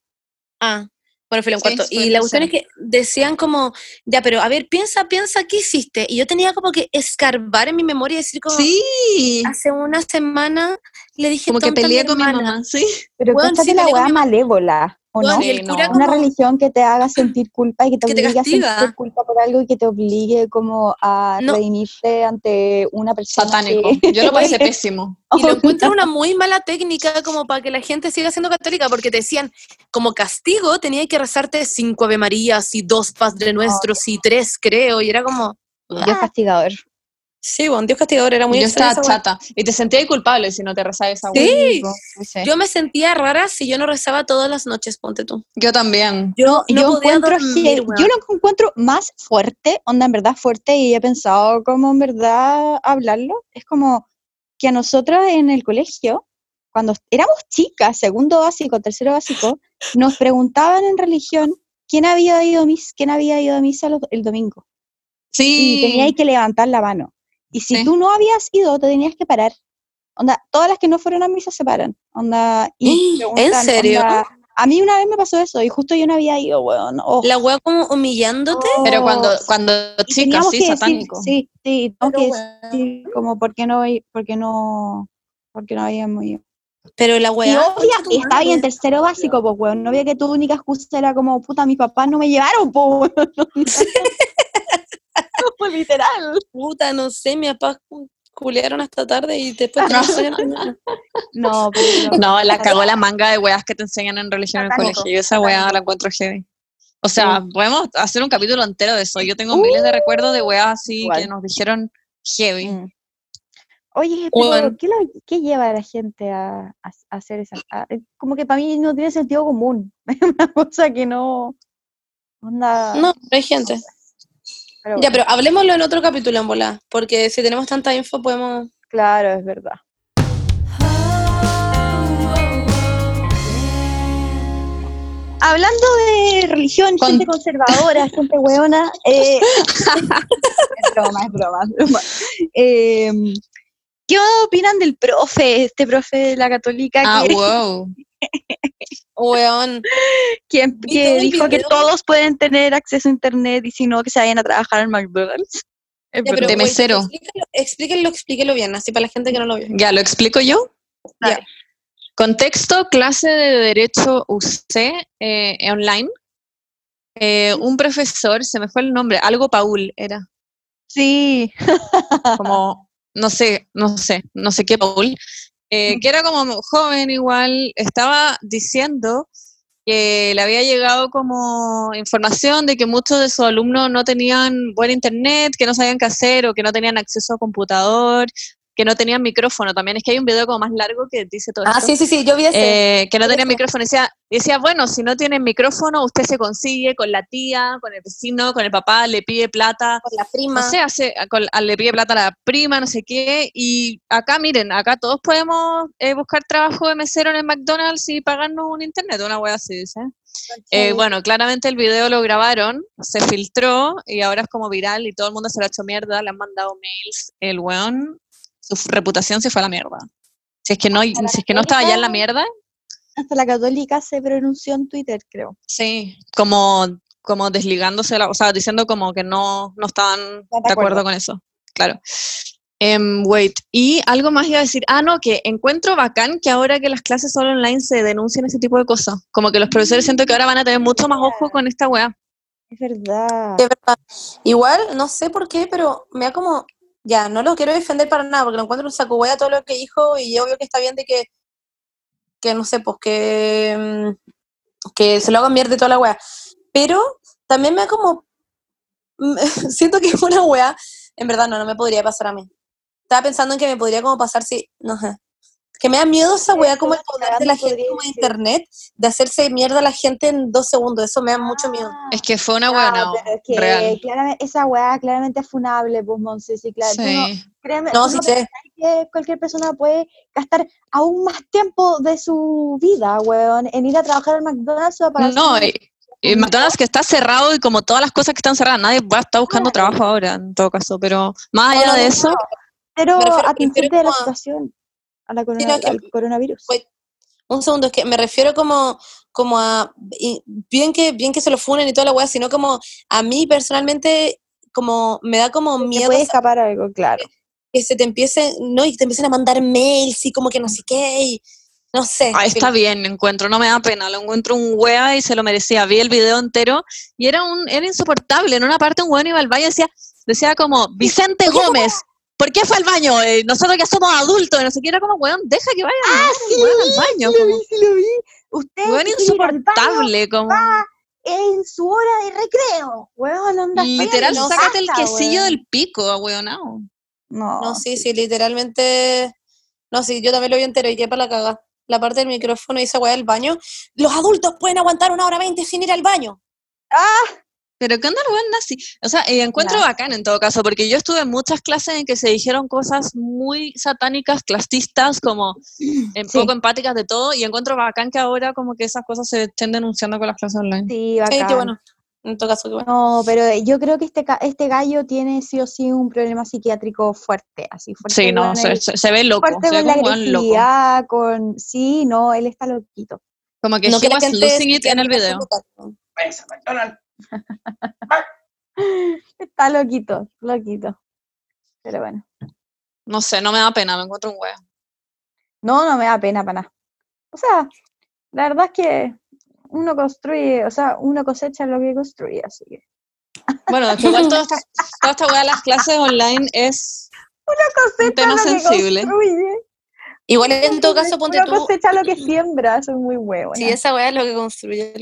Ah, bueno, fue en Sí, cuarto. Y la cuestión es que decían como, ya, pero a ver, piensa, piensa, ¿qué hiciste? Y yo tenía como que escarbar en mi memoria y decir como, Sí, hace una semana le dije como que peleé con mi mamá, sí. Pero cáchate sí, la weá malévola, ¿o no? Sí, no. Una como- religión que te haga sentir culpa y que te Que te obligue a castiga. sentir culpa por algo y que te obligue como a No. redimirte ante una persona Satánico. que... Yo lo pasé pésimo. Y lo encuentro una muy mala técnica como para que la gente siga siendo católica, porque te decían, como castigo tenía que rezarte cinco Ave Marías y dos Padre Nuestros y tres, creo, y era como, Dios castigador. Sí, bueno, Dios castigador, era muy Yo estaba chata. Y te sentías culpable si no te rezabas esa Sí. Yo me sentía rara si yo no rezaba todas las noches, ponte tú. Yo también. Yo no yo encuentro dormir, que- weón. yo lo encuentro más fuerte, onda en verdad fuerte, y he pensado como en verdad hablarlo. Es como que a nosotros en el colegio, cuando éramos chicas, segundo básico, tercero básico, nos preguntaban en religión quién había ido a misa, quién había ido a misa los- el domingo. Y Sí. teníais que levantar la mano. Y si Sí. tú no habías ido, te tenías que parar. Onda, todas las que no fueron a misa se paran. Onda, y ¿En preguntan, serio? onda, a mí una vez me pasó eso y justo yo no había ido, weón. Oh, La weá como humillándote. Pero cuando, oh, cuando y chica, sí, que decir- satánico. sí, sí, tengo Pero, que decir como por qué no, por qué no, por qué no habíamos ido. Pero la Y weá. obvia, concha tu estaba ahí en tercero básico, pues, weón. No había que tu única excusa era como, puta, mis papás no me llevaron, pues, weón. Literal. Puta, no sé, mis papás cu- culearon hasta tarde y después que salir mañana. No, pero No, la cagó la manga de weas que te enseñan en religión en el colegio. Yo esa wea la encuentro heavy. O sea, podemos hacer un capítulo entero de eso. Yo tengo miles de recuerdos de weas así Igual. que nos dijeron heavy. Mm. Oye, pero. ¿qué, lo- qué lleva a la gente a, a- a hacer esa? a- eh, como que para mí no tiene sentido común. Es una cosa que no. Onda. No, hay gente. Pero Ya, pero hablemoslo en otro capítulo en bola, porque si tenemos tanta info podemos... Claro, es verdad. Hablando de religión, Con- gente conservadora, gente hueona, eh, es broma, es broma, es broma. Eh, ¿Qué opinan del profe, este profe de la católica Ah, que, wow. Weón, el dijo que todos pueden tener acceso a internet y si no, que se vayan a trabajar al McDonald's? Ya, pero, verdad. De mesero. explíquenlo, explíquenlo, explíquenlo bien, así para la gente que no lo vio. Ya, ¿lo explico yo? Dale. Contexto, clase de Derecho UC eh, online. Eh, un profesor, se me fue el nombre, algo Paul era, Sí, como, no sé, no sé, no sé qué Paul, eh, que era como joven igual, estaba diciendo que le había llegado como información de que muchos de sus alumnos no tenían buen internet, que no sabían qué hacer o que no tenían acceso a computador, que no tenían micrófono. También es que hay un video como más largo que dice todo Ah, esto. sí, sí, sí, yo vi ese. Eh, que no tenían micrófono. Y decía, decía, bueno, si no tienen micrófono, usted se consigue con la tía, con el vecino, con el papá, le pide plata. Con la prima. No sé, hace, con- a- le pide plata a la prima, no sé qué. Y acá, miren, acá todos podemos eh, buscar trabajo de mesero en el McDonald's y pagarnos un internet, una wea así, dice. Eh, bueno, claramente el video lo grabaron, se filtró y ahora es como viral y todo el mundo se lo ha hecho mierda, le han mandado mails. El weón, su reputación se fue a la mierda. Si es que no, si es que no estaba ya en la mierda, hasta la católica se pronunció en Twitter, creo. Sí, como, como desligándose, la- o sea, diciendo como que no, no estaban de de acuerdo acuerdo. con eso. Claro. Em, wait, y algo más iba a decir. Ah, no, que encuentro bacán que ahora que las clases son online se denuncien ese tipo de cosas. Como que los profesores siento que ahora van a tener mucho más ojo con esta weá. Es verdad. Es verdad. Igual, no sé por qué, pero me da como. Ya, no lo quiero defender para nada, porque lo encuentro un saco hueá todo lo que dijo, y obvio que está bien de que. Que no sé, pues que. mm, Que se lo hagan mierda toda la weá. Pero también me da como. Siento que es una weá. En verdad, no, no me podría pasar a mí. Estaba pensando en que me podría como pasar si. No sé. Que me da miedo esa weá como el poder de la gente como de internet de hacerse mierda a la gente en dos segundos. Eso me da mucho miedo. Ah, Es que fue una no, buena pero es que real. claramente, esa weá claramente es funable, pues, Monse, sí, claro. no- Sí. créeme, No, sí no sé. que cualquier persona puede gastar aún más tiempo de su vida, weón, en ir a trabajar al McDonald's o para No, y, y McDonald's que está cerrado y como todas las cosas que están cerradas, nadie va a estar buscando Claro. trabajo ahora, en todo caso, pero más No, allá no, de no, eso, pero refiero de la a- situación, a la corona- que- al coronavirus. Pues, Un segundo, es que me refiero como, como a, y bien que, bien que se lo funen y toda la weá, sino como a mí personalmente, como me da como Te miedo puede sa- escapar algo, claro. que se te empiecen, no, y te empiecen a mandar mails y como que no sé qué, y no sé. ah, está bien, encuentro, no me da pena, lo encuentro un wea y se lo merecía, vi el video entero y era un era insoportable, en una parte un weón iba al baño y decía, decía como, Vicente Gómez, ¿por qué fue al baño? Eh, nosotros ya somos adultos, y no sé qué, era como, weón, deja que vaya Ah, al weón al baño, sí lo como, vi, sí lo vi. Usted weón insoportable, como... va en su hora de recreo, weón, onda Literal, no, sácate el quesillo weón. del pico, ahueonao. No, No, sí, sí, literalmente, no, sí, yo también lo vi entero y qué para la caga. La parte del micrófono y esa weá del baño. Los adultos pueden aguantar una hora veinte sin ir al baño. Pero ¿qué onda el weón nazi? O sea, eh, encuentro Claro. bacán en todo caso, porque yo estuve en muchas clases en que se dijeron cosas muy satánicas, clasistas, como en Sí. poco empáticas de todo, y encuentro bacán que ahora como que esas cosas se estén denunciando con las clases online. Sí, Sí, bacán. qué bueno. En todo caso, qué bueno. No, pero yo creo que este, ca- este gallo tiene sí o sí un problema psiquiátrico fuerte, así fuerte. Sí, no, se, el- se- se ve loco, fuerte se ve con la loco. agresividad, con... Sí, no, él está loquito. Como que No he que la was losing it en el video. ¿no? Está loquito, loquito. Pero bueno. No sé, no me da pena, me encuentro un weón. No, no me da pena para nada. O sea, la verdad es que uno construye, o sea, uno cosecha lo que construye, así que. Bueno, es que igual toda esta, toda esta de las clases online es Cosecha tema lo que sensible. construye. Igual en todo caso, ponte tú. cosecha lo que siembra, eso es muy huevo. Sí, esa weá es lo que construye.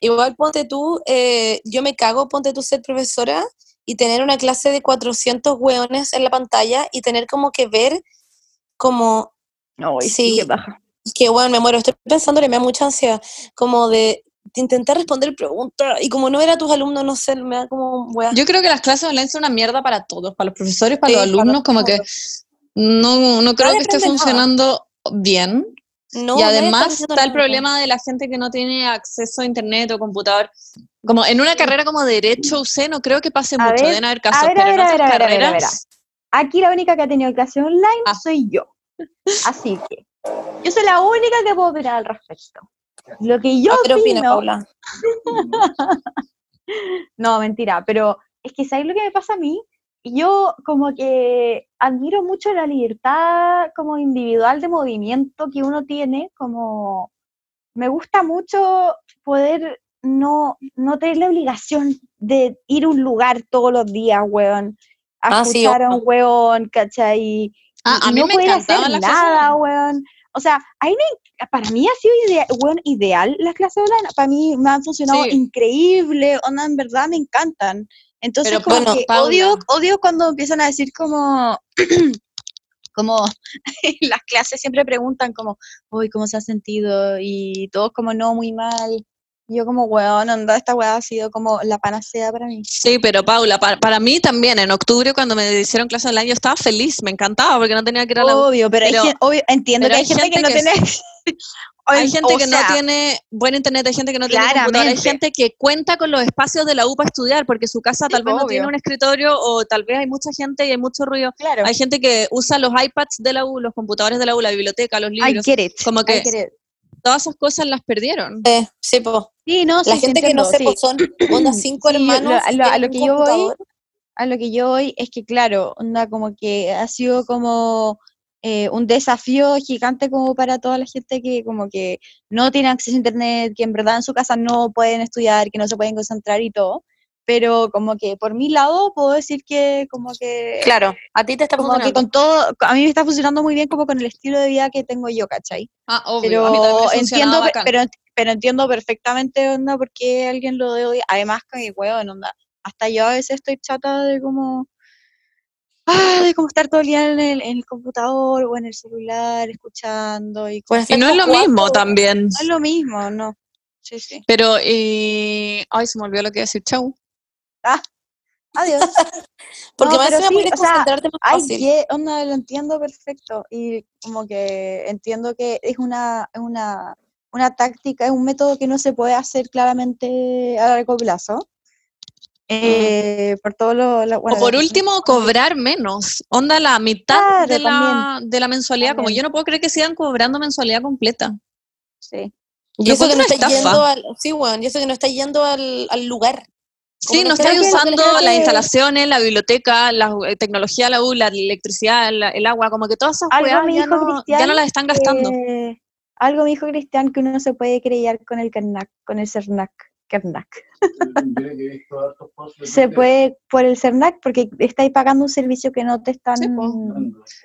Igual ponte tú, eh, yo me cago, ponte tú ser profesora y tener una clase de 400 hueones en la pantalla y tener como que ver como No, y Sí. qué paja. que, bueno, me muero, estoy pensándole, me da mucha ansiedad, como de, de intentar responder preguntas y como no era tus alumnos, no sé, me da como weá. Yo creo que las clases online son una mierda para todos, para los profesores, para Sí, los para alumnos, como que no, no creo que esté nada. funcionando bien. No, y además está el problema de la gente que no tiene acceso a internet o computador. Como en una carrera como derecho UC no creo que pase A mucho, ver, deben haber casos, a ver, a pero en ver, otras a ver, a ver, a ver, carreras Aquí la única que ha tenido clase online Ah. soy yo. Así que yo soy la única que puedo opinar al respecto. Lo que yo A ver, opina, opino, Paula. no, mentira, pero es que ¿sabes lo que me pasa a mí? Yo como que admiro mucho la libertad como individual de movimiento que uno tiene, como me gusta mucho poder no, no tener la obligación de ir a un lugar todos los días, weón, a Ah, sí, escuchar a un weón, ¿cachai? Ah, y a mí no me poder hacer nada, online. weón. O sea, a mí me- para mí ha sido idea- weón, ideal las clases online. Para mí me han funcionado Sí. increíble, onda, en verdad me encantan. Entonces, Pero, como bueno, que Paula. odio, odio cuando empiezan a decir como, como en las clases siempre preguntan como, uy, ¿cómo se ha sentido? Y todos como, no, muy mal. Y yo como, weón, onda, esta weá ha sido como la panacea para mí. Sí, pero Paula, pa- para, mí también, en octubre cuando me hicieron clases online yo estaba feliz, me encantaba porque no tenía que ir a la. Obvio, pero, hay pero- gen- obvio, entiendo pero que hay hay gente, que no tiene... Hay gente o que sea, no tiene buen internet, hay gente que no tiene computadora, hay Claramente. gente que cuenta con los espacios de la U para estudiar porque su casa Sí, tal vez no tiene un escritorio o tal vez hay mucha gente y hay mucho ruido. Claro. Hay gente que usa los iPads de la U, los computadores de la U, la biblioteca, los I libros. get it. Como I que get it. todas esas cosas las perdieron. Eh, sí, po. Sí, no, La sí, sí, gente que no entiendo, sé, sí. pues son onda cinco Sí, yo- lo- hermanos. a lo- a que yo voy-. A lo que yo voy es que, claro, onda como que ha sido como eh, un desafío gigante como para toda la gente que como que no tiene acceso a internet, que en verdad en su casa no pueden estudiar, que no se pueden concentrar y todo. Pero como que por mi lado puedo decir que como que Claro, a ti te está como que funcionando. con todo, a mí me está funcionando muy bien como con el estilo de vida que tengo yo, ¿cachai? Ah, obvio, a mí Pero me entiendo, bacán. pero, pero entiendo perfectamente, onda, por qué alguien lo de odia. Además, que, weón, onda, hasta yo a veces estoy chata de como, ah, de como estar todo el día en el, en el computador o en el celular escuchando y Pues Y no es lo mismo también. no es lo mismo, no. Sí, sí. Pero, eh, ay, se me olvidó lo que iba a decir, chau. Adiós. Porque No, más sí, puedes sea, concentrarte más Ay, fácil. que, onda, lo entiendo perfecto. Y como que entiendo que es una, una, una táctica, es un método que no se puede hacer claramente a largo plazo. Eh, por todo lo, lo- bueno, o por último, cobrar menos. Onda la mitad Claro, de, la, de la mensualidad. Como yo no puedo creer que sigan cobrando mensualidad completa. Sí. Y eso que no está estafa. yendo al, sí, weón, y eso que no está yendo al, al lugar. Como Sí, no estáis usando las instalaciones, la biblioteca, la eh, tecnología, la U, la electricidad, la- el agua, como que todas esas me ya no, ya Cristian no las están gastando. Eh, algo me dijo Cristian que uno no se puede creyar con el Kernac, con el Cernac. Kernac. Se puede por el Cernac porque estáis pagando un servicio que no te están Sí,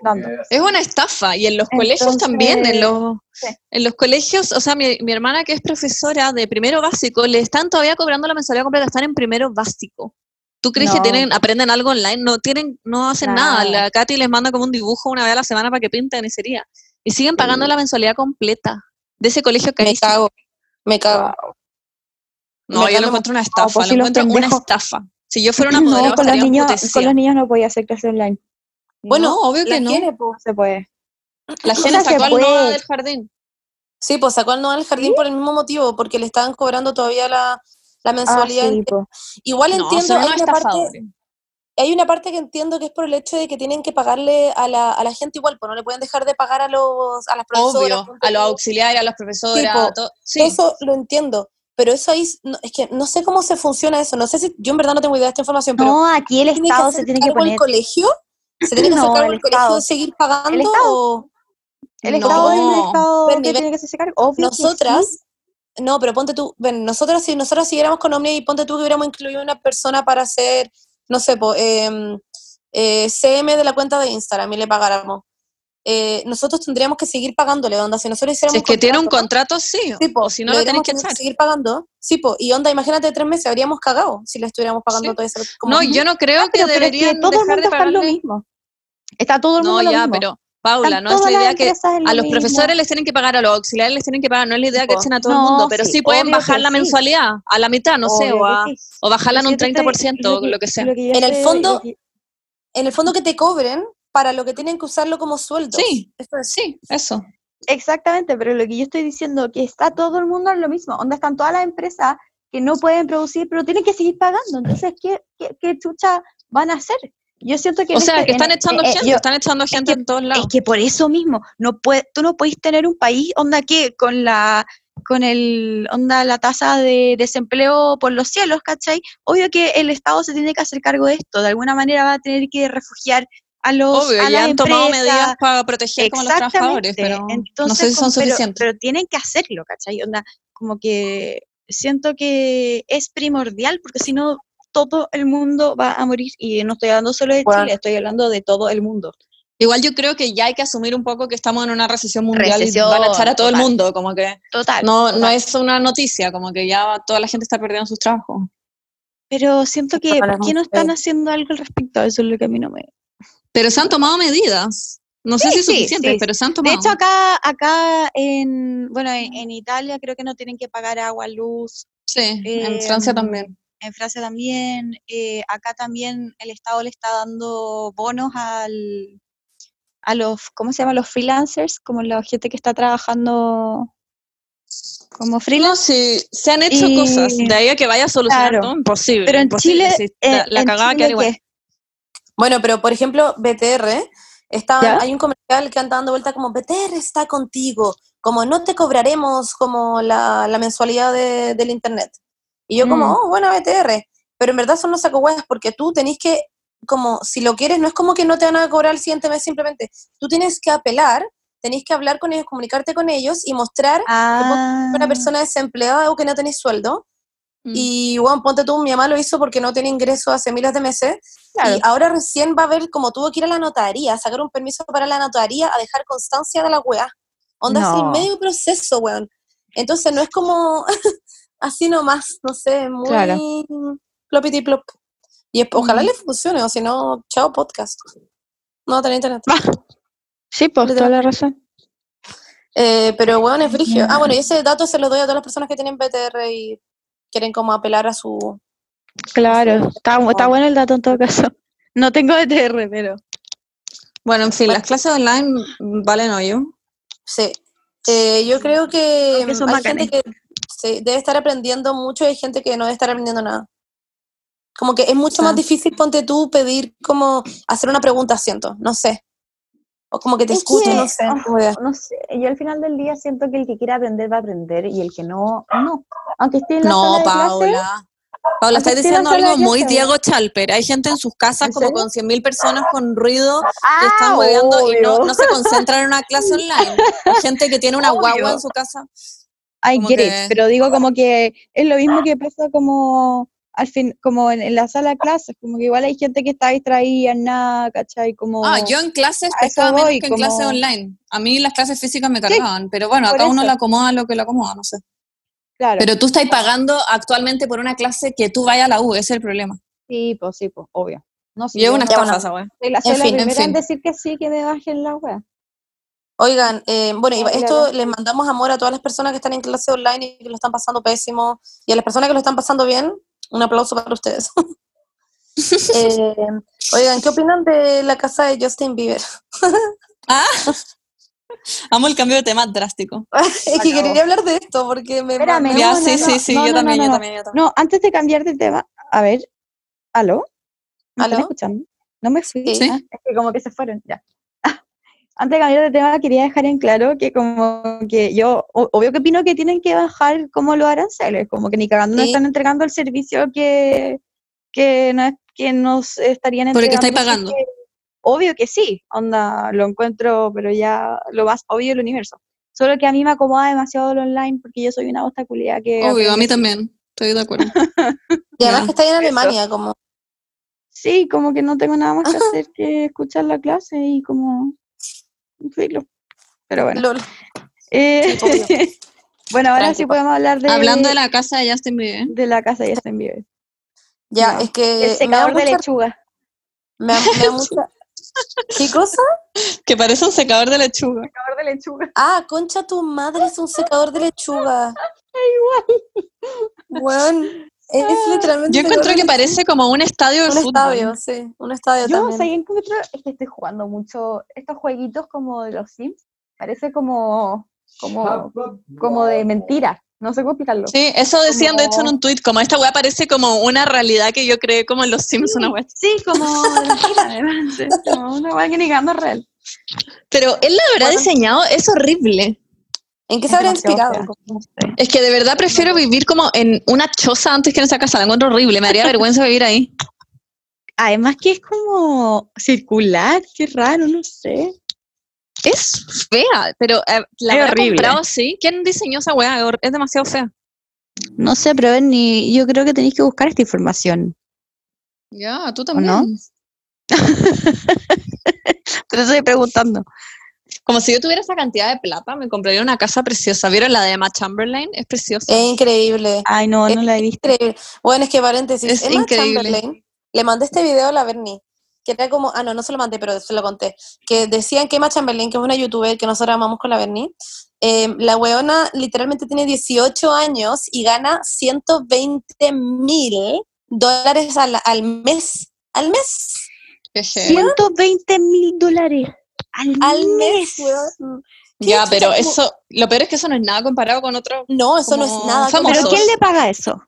dando. Es una estafa y en los colegios también, en los, sí. en los colegios, o sea, mi, mi hermana que es profesora de primero básico, le están todavía cobrando la mensualidad completa, están en primero básico. ¿Tú crees que tienen, aprenden algo online? No tienen, no hacen nada. Nada. La Katy les manda como un dibujo una vez a la semana para que pinten y sería. Y siguen pagando la mensualidad completa de ese colegio Me carísimo. cago, me cago. No, Me yo lo en- encuentro una No, estafa, pues lo si los encuentro una estafa. Si yo fuera una No, moderadora con los, niños, con los niños no podía hacer clase online. Bueno, No, obvio que no. po. No se puede. La gente sacó al Noah puede. del jardín. Sí, pues sacó al no al jardín por el mismo motivo, porque le estaban cobrando todavía la, la Ah, mensualidad. sí. Igual No, entiendo, hay una, parte, estafadores. hay una parte que entiendo que es por el hecho de que tienen que pagarle a la, a la gente igual, pues no le pueden dejar de pagar a los a las profesoras. Obvio, a los auxiliares, a las profesoras, Sí, a po. todo. Sí, Todo Eso lo entiendo, pero eso ahí, no- es que no sé cómo se funciona eso, no sé si, yo en verdad no tengo idea de esta información, pero No, aquí el ¿tiene que Estado hacer se tiene que cargo el poner. colegio? ¿Se tiene que hacer No, cargo el el colegio de seguir pagando Estado. o El No. Estado es el Estado que ven, tiene que hacerse cargo. Obvio que sí. nosotras, no, pero ponte tú, ven, nosotras si nosotras siguiéramos con Omnia y ponte tú que hubiéramos incluido una persona para hacer, no sé, po, em, eh, CM de la cuenta de Instagram y le pagáramos. Eh, nosotros tendríamos que seguir pagándole, onda, si nosotros hiciéramos si es que tiene un contrato, sí. Sí, po, o si no, lo tenés que echar. seguir pagando. Sí, po, y onda, imagínate tres meses, habríamos cagado si le estuviéramos pagando Sí. todo eso. como- No, yo no creo Ah, que es deberían el dejar mundo de está en lo pagarle. mismo. Está todo el mundo No, lo ya, mismo. pero Paula, Están no es la idea que lo a los mismo. profesores les tienen que pagar, a los auxiliares les tienen que pagar, no es la idea que echen a todo el mundo, pero sí, sí pueden bajar la sí. mensualidad a la mitad, no sé, o, a- sí. o bajarla en un si yo te estoy- 30%, lo que sea. lo que yo En el fondo, lo En el fondo que te cobren para lo que tienen que usarlo como sueldo. Sí, Eso es. sí, eso. Exactamente, pero lo que yo estoy diciendo que está todo el mundo en lo mismo. Donde están todas las empresas que no pueden producir, pero tienen que seguir pagando. Entonces, ¿qué, qué, qué chucha van a hacer? Yo siento que O sea, este- que están en- echando eh, eh, gente, yo- están echando gente que- en todos Es lados. que por eso mismo, no puede, tú no puedes tener un país, onda que con la con el onda la tasa de desempleo por los cielos, ¿cachai? Obvio que el Estado se tiene que hacer cargo de esto, de alguna manera va a tener que refugiar a los Obvio, a ya las han tomado medidas para proteger como a los trabajadores, pero no Entonces, sé si son como- suficientes. Pero, tienen que hacerlo, ¿cachai? Onda, como que siento que es primordial, porque si no, todo el mundo va a morir. Y no estoy hablando solo de Bueno. Chile, estoy hablando de todo el mundo. Igual yo creo que ya hay que asumir un poco que estamos en una recesión mundial Recesión, y van a echar a todo el mundo, como que Total. no, no es una noticia, como que ya toda la gente está perdiendo sus trabajos. Pero siento que, ¿por qué no están haciendo algo al respecto? Eso es lo que a mí no me... Pero se han tomado medidas. No sé si es sí, suficiente, sí. pero se han De tomado. hecho, acá, acá en, bueno, en, en Italia creo que no tienen que pagar agua, luz, sí, en Francia em, también. en Francia también, eh, acá también el Estado le está dando bonos al, a los, ¿cómo se llama? Los freelancers, como la gente que está trabajando como freelance. No, sí, se han hecho Y- cosas. De ahí a que vaya a solucionar Claro. todo, imposible. Pero en imposible, Chile, sí, la, eh, la en cagada Chile, queda igual. Bueno, pero por ejemplo, BTR, está, ¿Ya? hay un comercial que anda dando vuelta como BTR está contigo, como no te cobraremos como la, la mensualidad de- del internet. Y yo como, Mm. oh, bueno, BTR. Pero en verdad son los saco porque tú tenés que como, si lo quieres, no es como que no te van a cobrar el siguiente mes simplemente. Tú tienes que apelar, tenés que hablar con ellos, comunicarte con ellos y mostrar Ah, una persona desempleada o que no tenés sueldo. Mm. Y bueno, ponte tú, mi mamá lo hizo porque no tiene ingreso hace miles de meses. Claro. Y ahora recién va a ver como tuvo que ir a la notaría, a sacar un permiso para la notaría, a dejar constancia de la weá. Onda No. medio proceso, weón. Entonces no es como así nomás, no sé, muy Claro. plopity plop. Y es- ojalá le funcione, o si no, chao podcast. No tener internet. Sí, pues, toda la razón. Eh, pero bueno, es frigio. Ah, bueno, y ese dato se lo doy a todas las personas que tienen BTR y quieren como apelar a su... Claro, está, está bueno el dato en todo caso. No tengo ETR, pero... Bueno, en fin, las clases online valen hoyo. Sí. Eh, yo creo que hay bacanes. gente que sí, debe estar aprendiendo mucho y hay gente que no debe estar aprendiendo nada. Como que es mucho más difícil, ponte tú, pedir como hacer una pregunta, siento, no sé. O como que te Es que- no sé. ah, no sé, yo al final del día siento que el que quiera aprender va a aprender y el que no, no. Aunque esté en la No, sala de clase, Paula. Paula, estás diciendo algo muy Diego Chalper. Hay gente en sus casas ¿En como con 100.000 personas con ruido que Ah, están hueveando y no, no se concentran en una clase online. Hay gente que tiene una Obvio. guagua en su casa. I Como get que- it, pero digo como que es lo mismo que pasa como al fin, como en, en la sala de clases, como que igual hay gente que está distraída en nada, ¿cachai? Como Ah, yo en clases a eso pescaba menos voy, que en como- clases online. A mí las clases físicas me cargaban, pero bueno, acá uno le acomoda lo que le acomoda, no sé. claro, Pero tú estás pagando actualmente por una clase que tú vayas a la U, ese es el problema. sí, pues sí, pues, obvio. No, sí, Y es yo una no- Ya, estafa bueno. esa wea. soy la, soy En la fin, en primera en, fin. decir que sí, que me bajen la wea. Oigan, eh, bueno, esto les mandamos amor a todas las personas que están en clase online y que lo están pasando pésimo. Y a las personas que lo están pasando bien, un aplauso para ustedes. Eh, oigan, ¿qué opinan de la casa de Justin Bieber? Ah, amo el cambio de tema drástico. es que quería hablar de esto porque me... Espérame, me- Ya, no, sí, no, sí, sí, no, yo no, también, no, yo también, yo también. no, antes de cambiar de tema, a ver, ¿aló? ¿Me están ¿Aló? escuchando? ¿No me fui? Sí. Ah, es que como que se fueron, ya. Antes de cambiar de tema, quería dejar en claro que como que yo, obvio que opino que tienen que bajar como los aranceles, como que ni cagando no Sí. están entregando el servicio que, que, no, que nos estarían Porque entregando. estáis pagando. obvio que sí, onda, lo encuentro, pero ya lo más obvio del universo. Solo que a mí me acomoda demasiado lo online porque yo soy una bosta culiada que... Obvio, a mí también, estoy de acuerdo. Y además que está ahí en Alemania, como... Sí, como que no tengo nada más que hacer que escuchar la clase y como... filo. Pero bueno. lol. Eh, Sí, bueno, ahora sí podemos hablar de, Hablando de la casa de Justin Bieber. de la casa de Justin Bieber. Ya, es que... El secador de mucha- lechuga. Me mucha... ¿Qué cosa? Que parece un secador de lechuga. Secador de lechuga. Ah, concha tu madre, es un secador de lechuga. Igual. Bueno, es literalmente... Yo encuentro que parece como un estadio de. Un fútbol. estadio, sí, un estadio Yo también. sé, encuentro, es que estoy jugando mucho estos jueguitos como de los Sims. Parece como, como, como de mentira. No sé cómo explicarlo. Sí, eso decían de hecho en un tweet, como esta weá parece como una realidad que yo creé como en los Sims, una weá. Sí, como como una hueá que ni real. Pero él la habrá Bueno. diseñado, es horrible. ¿En qué Es se habría demasiado inspirado? fea. Es que de verdad prefiero vivir como en una choza antes que en esa casa, la encuentro horrible, me haría vergüenza vivir ahí. Además que es como circular, qué raro, no sé. Es fea, pero eh, la habrá horrible. comprado sí. ¿Quién diseñó esa weá? Es demasiado fea. No sé, pero ni, yo creo que tenéis que buscar esta información. Ya, tú también. no? Pero estoy preguntando. Como si yo tuviera esa cantidad de plata, me compraría una casa preciosa. ¿Vieron la de Emma Chamberlain? Es preciosa. Es increíble. Ay, no, Es no la he visto. increíble. Bueno, es que paréntesis, Es Emma increíble. Chamberlain, le mandé este video a la Bernie, que era como, ah, no, no se lo mandé, pero se lo conté, que decían que Emma Chamberlain, que es una youtuber que nosotros amamos con la Bernie, eh, la weona literalmente tiene 18 años y gana 120 mil dólares al, al mes. ¿Al mes? Qué heavy. 120 mil dólares al, Al mes, mes. weón. ¿Qué Ya, pero como- eso, lo peor es que eso no es nada comparado con otro. No, eso no es nada. famoso. ¿Pero famosos. quién le paga eso?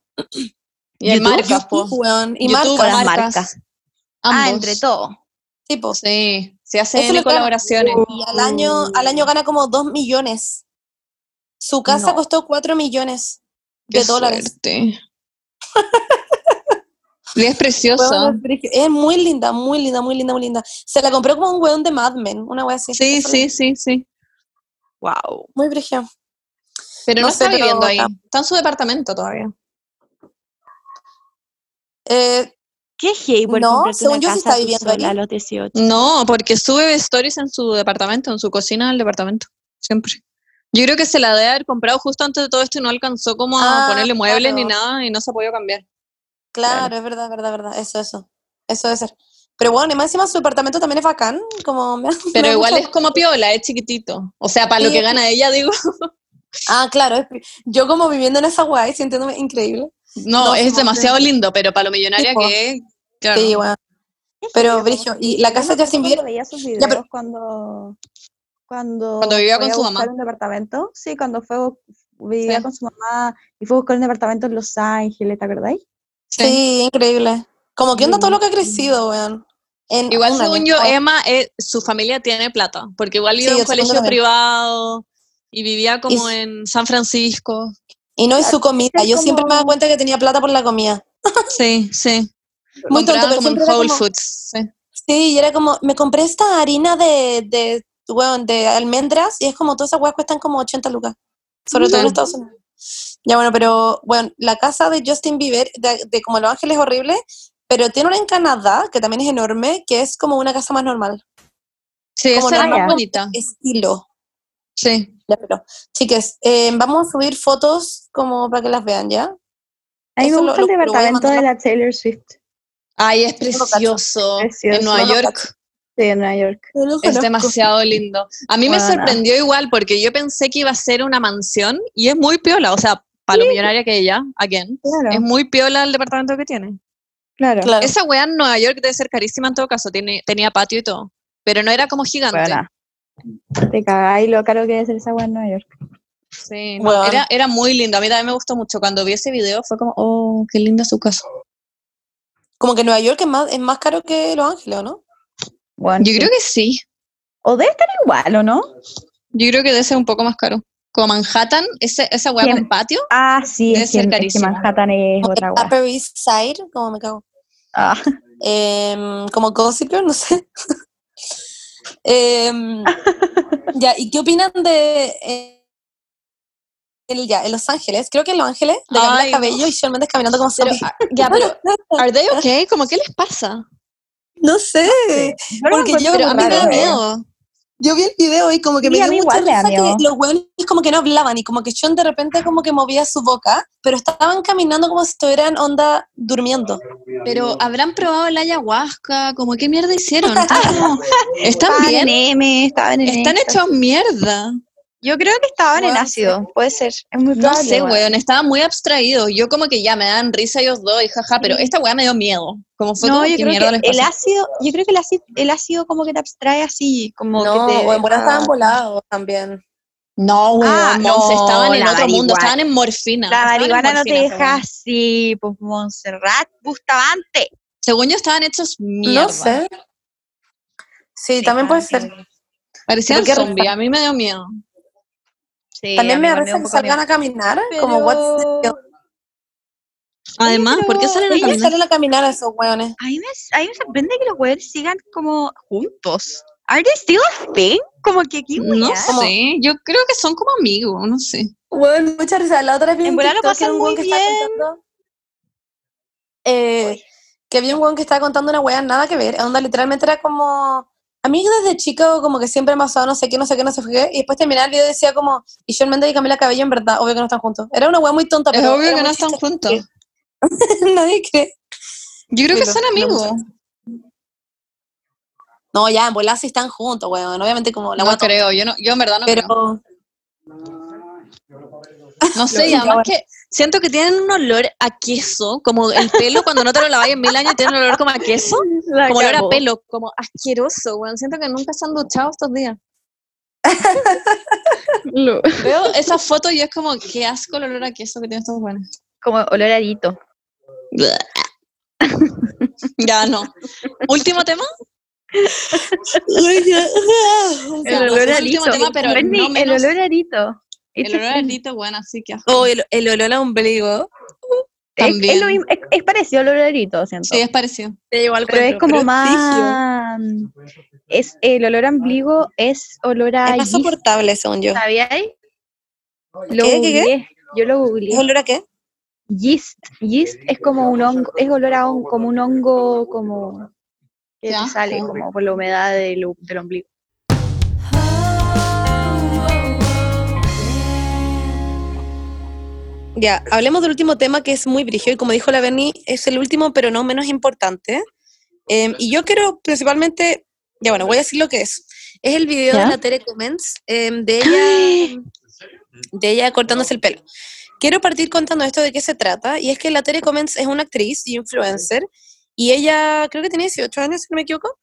Y YouTube, marcas, weón, y marcas, las marcas. Ambos. Ah, entre todos. tipos. Sí, se hacen le gana. colaboraciones. Y al año, al año gana como 2 millones. Su casa No. costó 4 millones de Qué dólares. Y es preciosa. Es muy linda, muy linda, muy linda, muy linda. Se la compró como un weón de Mad Men, una wea así. Sí, sí, sí, sí. Wow. Muy brígido. Pero no, No sé, está viviendo ahí. Está en su departamento todavía. Eh, ¿Qué hey por No, según una yo sí casa está viviendo ahí. a los 18? No, porque sube stories en su departamento, en su cocina del departamento. Siempre. Yo creo que se la debe haber comprado justo antes de todo esto y no alcanzó como a Ah, ponerle muebles ni nada y no se ha podido cambiar. Claro, es verdad, verdad, verdad. Eso, eso. Eso debe ser. Pero bueno, y más encima su departamento también es bacán. Como me Pero igual es como piola, es chiquitito. O sea, para lo que gana ella, digo. Ah, claro. es- yo como viviendo en esa guay, sintiéndome increíble. No, No, es demasiado de- lindo, pero para lo millonaria que es. Claro. Sí, bueno. Pero, Brigio, y la casa Justin Bieber, Cuando veía sus videos Ya, pero- cuando, cuando, Cuando vivía con su buscar mamá. un departamento, sí, cuando fue vivía Sí. con su mamá y fue a buscar un departamento en Los Ángeles, ¿te acordáis? Sí, increíble. Como que onda todo lo que ha crecido, weón. En Igual según yo, Emma, eh, su familia tiene plata, porque igual Sí, iba a un colegio privado y vivía como en San Francisco. Y no es su comida. Yo siempre me daba cuenta que tenía plata por la comida. Sí, sí. Muy tonto, pero como en Whole como- Foods. sí. Sí, y era como, me compré esta harina de, de, weón, de almendras y es como todas esas weas cuestan como 80 lucas. Sobre todo en Sí. Estados Unidos. Ya bueno, pero bueno, la casa de Justin Bieber, de, de como Los Ángeles es horrible, pero tiene una en Canadá, que también es enorme, que es como una casa más normal. Sí, Como esa normal. más bonita. Estilo. Sí. Ya, pero, chiques, eh, vamos a subir fotos como para que las vean, ¿ya? A mí me lo- gusta lo- el lo departamento de la Taylor Swift, Ay, es precioso. Precioso. En Nueva No York sí, en Nueva York. es demasiado lindo. A mí me sorprendió igual porque yo pensé que iba a ser una mansión y es muy piola. O sea, para lo millonaria que ella, again, Claro, es muy piola el departamento que tiene. claro. Claro. Esa weá en Nueva York debe ser carísima en todo caso. Tiene, tenía patio y todo. Pero no era como gigante. Buena. Te cagáis lo caro que debe ser esa weá en Nueva York. Sí, no, era, era muy lindo. A mí también me gustó mucho. Cuando vi ese video fue como, oh, qué linda su casa. Como que Nueva York es más, es más caro que Los Ángeles, ¿o ¿no? Bueno, Yo sí. creo que sí. O debe estar igual, ¿o no? Yo creo que debe ser un poco más caro. Como Manhattan, ese, esa weá Bien. con patio. Ah, sí, Debe es ser que, es que. Manhattan es Como otra. Upper East Side, como me cago. Ah, Em, como Gossip no sé. Em, ya, ¿y qué opinan de eh, el, ya, en Los Ángeles? Creo que en Los Ángeles, de Camila Ay, no. Cabello y Shawn Mendes caminando como Pero, zombie. ah, ya, pero, ¿are they okay? ¿Cómo qué les pasa? No sé, porque yo, Pero a mí me da ¿eh? miedo. Yo vi el video y como que me dio mucha risa que los hueones como que no hablaban y como que Sean de repente como que movía su boca, pero estaban caminando como si estuvieran onda durmiendo. Pero habrán probado la ayahuasca, como qué mierda hicieron. Están, como- ¿están Estaban en bien, estaban hechos mierda. Yo creo que estaban en ácido, puede ser. Es muy No sé, weón. estaban muy abstraídos. Yo como que ya me dan risa ellos dos y jaja, pero esta weá me dio miedo. Como fue No, como, yo ¿qué creo mierda les que el ácido, yo creo que el ácido, el ácido como que te abstrae así, como No, que te o en bolas deja- estaban volados también. No, weón, Ah, no, estaban en otro mundo, estaban en morfina. La marihuana no te deja así, pues Montserrat Bustamante. Según yo estaban hechos mierda. No sé. Sí, también puede ser. Parecían zombies, a mí me dio miedo. Sí, También me un que salgan a caminar, como Pero- what's the deal? Además, ¿por qué pero salen a ¿Por qué caminar? salen a caminar a esos hueones? A mí, me, a mí me sorprende que los weones sigan como juntos. ¿Are they still a thing? Como que aquí, No sé, yo creo que son como amigos, no sé. Bueno, mucha risa. La otra vez vi En lo TikTok era pasan muy que estaba bien. contando. Eh, que había un weón que estaba contando una weá nada que ver. Onda, literalmente era como. A mí desde chico, como que siempre me ha pasado no sé qué, no sé qué, no sé qué. Y después terminaba el video y decía como. Y Shawn Mendes y Camila Cabello, en verdad, obvio que no están juntos. Era una weá muy tonta, Es pero. obvio era que no están juntos. Nadie cree. Yo creo que son amigos. No, ya, en volar sí están juntos, weón. Obviamente, como la No tonta. creo, yo, no, yo en verdad no creo. Pero. No sé, y además que siento que tienen un olor a queso, como el pelo cuando no te lo lavas en mil años tiene un olor como a queso, como olor a pelo, como asqueroso, weón. Siento que nunca se han duchado estos días. Veo esa foto y es como, qué asco el olor a queso que tienen estos buenos. Como olor a arito. Ya no. Último tema. El Ya, olor no a sé si último arito. tema, pero Bernie, no el menos- olor a arito. El a olor a arito, bueno, así que. Oh, el, el olor a ombligo. Es, es También. lo mismo- es, es parecido al olorito, siento. Sí, es parecido. Pero es como más. Es, el olor a ombligo es olor a Es más soportable, según yo. ¿Sabíais? Lo ¿Qué, qué, qué? googleé, Yo lo googleé. ¿Es olor a qué? Yeast. Yeast es como un hongo, es olor a hon- como un hongo como que sale como por la humedad del, del ombligo. Ya, hablemos del último tema que es muy brígido y como dijo la Berni, es el último pero no menos importante. Em, y yo quiero principalmente, ya bueno, voy a decir lo que es. Es el video ¿Ya? de la Tere Comments em, de ella, de ella cortándose el pelo. Quiero partir contando esto de qué se trata y es que la Tere Comments es una actriz y influencer y ella creo que tiene 18 años, si no me equivoco.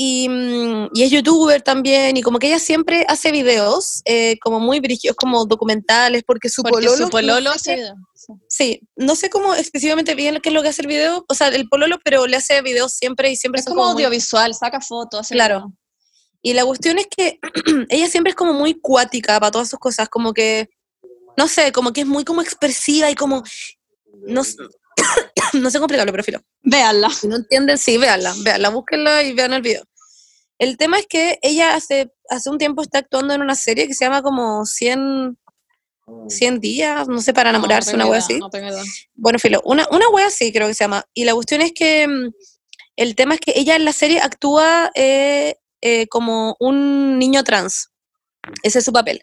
Y, mm, y es youtuber también, y como que ella siempre hace videos eh, como muy brígidos, como documentales, porque su Porque pololo, su no pololo sé. Sí. Sí, no sé cómo específicamente bien qué es lo que hace el video, o sea, el pololo, pero le hace videos siempre y siempre Es son como muy- audiovisual, saca fotos. hace Claro. video. Y la cuestión es que ella siempre es como muy cuática para todas sus cosas, como que, no sé, como que es muy como expresiva y como, no, no sé cómo explicarlo, pero filo. Véanla. Si no entienden, sí, véanla, véanla, búsquenla y vean el video. El tema es que ella hace, hace un tiempo está actuando en una serie que se llama como 100, 100 días, no sé, para enamorarse, No, no una wea así. no. Bueno, filo, una, una wea así creo que se llama. Y la cuestión es que mm, el tema es que ella en la serie actúa eh, eh, como un niño trans. Ese es su papel.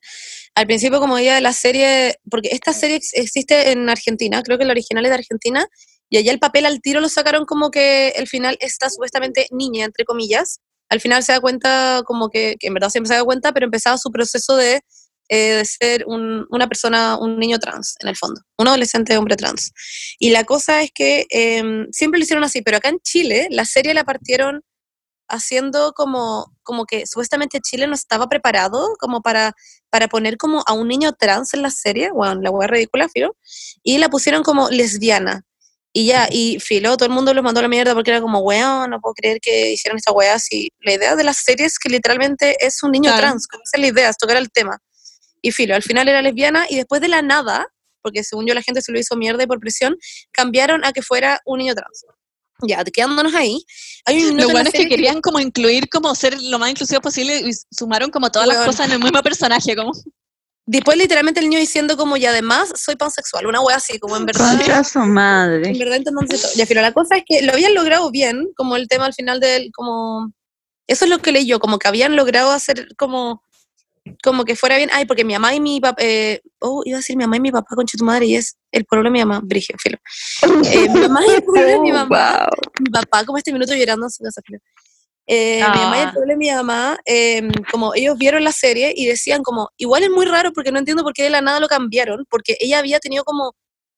Al principio, como ella de la serie, porque esta serie ex- existe en Argentina, creo que la original es de Argentina, y allá el papel al tiro lo sacaron como que el final está supuestamente niña, entre comillas. Al final se da cuenta, como que, en verdad siempre se da cuenta, pero empezaba su proceso de, eh, ser un- una persona, un niño trans, en el fondo, un adolescente hombre trans. Y la cosa es que em, siempre lo hicieron así, pero acá en Chile la serie la partieron haciendo como, como que supuestamente Chile no estaba preparado como para, para poner como a un niño trans en la serie, bueno, la hueá ridícula, filo, y la pusieron como lesbiana. Y ya, y filo, todo el mundo los mandó a la mierda porque era como, weón, no puedo creer que hicieron esta weá así. La idea de la serie es que literalmente es un niño Claro. trans, como esa es la idea, es tocar el tema. Y filo, al final era lesbiana y después de la nada, porque según yo la gente se lo hizo mierda y por presión, cambiaron a que fuera un niño trans. Ya, quedándonos ahí. Hay un Lo bueno es que querían como incluir, como ser lo más inclusivo posible y sumaron como todas las cosas en el mismo personaje, como Después literalmente el niño diciendo como, y además soy pansexual, una wea así, como en verdad. Contra su En madre. verdad entonces todo. Ya, pero la cosa es que lo habían logrado bien, como el tema al final del, como, eso es lo que leí yo, como que habían logrado hacer como, como que fuera bien, ay, porque mi mamá y mi papá, eh, oh, iba a decir mi mamá y mi papá, concha tu madre, y es el pueblo de mi mamá, Brigio, filo. Eh, mi mamá y el pueblo de mi mamá, mi papá, como este minuto llorando en su casa, filo. Eh, Mi mamá y el Ah. de mi mamá, eh, como ellos vieron la serie y decían como, igual es muy raro porque no entiendo por qué de la nada lo cambiaron, porque ella había tenido como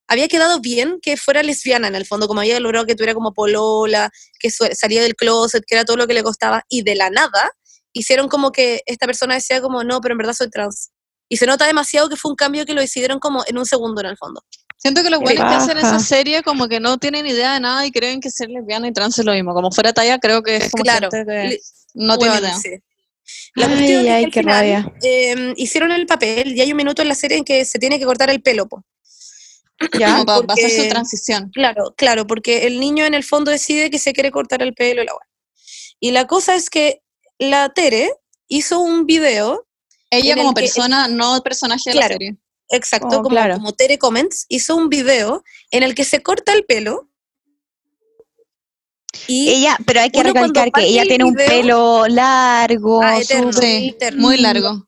había quedado bien que fuera lesbiana en el fondo, como había logrado que tuviera como polola, que salía del closet, que era todo lo que le costaba, y de la nada hicieron como que esta persona decía como, no, pero en verdad soy trans. Y se nota demasiado que fue un cambio que lo decidieron como en un segundo en el fondo. Siento que los buenos que hacen esa serie como que no tienen idea de nada y creen que ser lesbiana y trans es lo mismo. Como fuera talla, creo que es como Claro. gente que no tiene Bueno, idea. sí. La Ay, que ay, qué final, rabia. eh, hicieron el papel y hay un minuto en la serie en que se tiene que cortar el pelo. po. ¿Ya? Como para, hacer su porque- transición. Claro, claro, porque el niño en el fondo decide que se quiere cortar el pelo y la. Y la cosa es que la Tere hizo un video, Ella como que- persona, no personaje de la Claro. serie. Exacto, Oh, como, claro. como Tere Comments, hizo un video en el que se corta el pelo. Y Ella, pero hay que recalcar que ella el tiene un pelo largo, Ah, eterno. súper Sí, eterno. muy largo.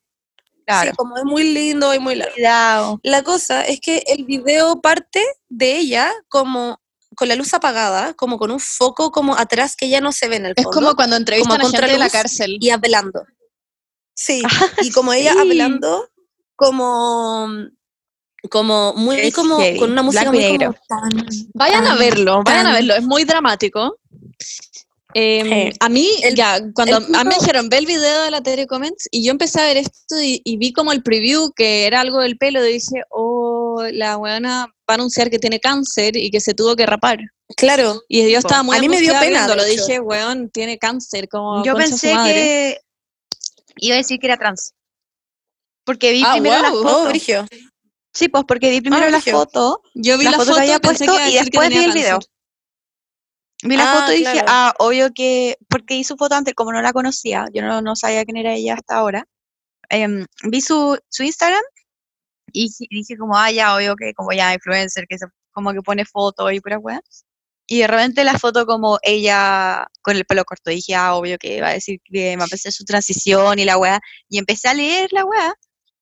claro. sí, como es muy lindo y muy largo. Cuidado. La cosa es que el video parte de ella como con la luz apagada, como con un foco como atrás que ya no se ve en el Es fondo. como cuando entrevistan a gente de la cárcel. y hablando. Sí, y como ella sí. hablando, como, como muy Es como heavy, con una música muy como tan- Vayan a tan- verlo, vayan a verlo, es muy dramático. Eh, Sí. A mí, El- ya, cuando el a mí me dijeron, ve el video de la Tere Comments, y yo empecé a ver esto y, y vi como el preview, que era algo del pelo, y dije, oh, la weona va a anunciar que tiene cáncer y que se tuvo que rapar. Claro, Y yo estaba muy a mí me dio pena, hecho. dije, weón, tiene cáncer, como Yo pensé que iba a decir que era trans. Porque vi Ah, primero wow. oh, foto. Brigio. Sí, pues porque vi primero Ah, la brígido. foto, Yo vi la la, foto que había puesto que y después vi el video. vi la Ah, foto y dije, ah, obvio que, porque vi su foto antes, como no la conocía, yo no, no sabía quién era ella hasta ahora, em, vi su, su Instagram y dije- dije como, ah, ya, obvio que como ya influencer, que se, como que pone fotos y pura weá. Y de repente la foto como ella con el pelo corto, dije, ah, obvio que va a decir que va a empezar su transición y la weá. Y empecé a leer la weá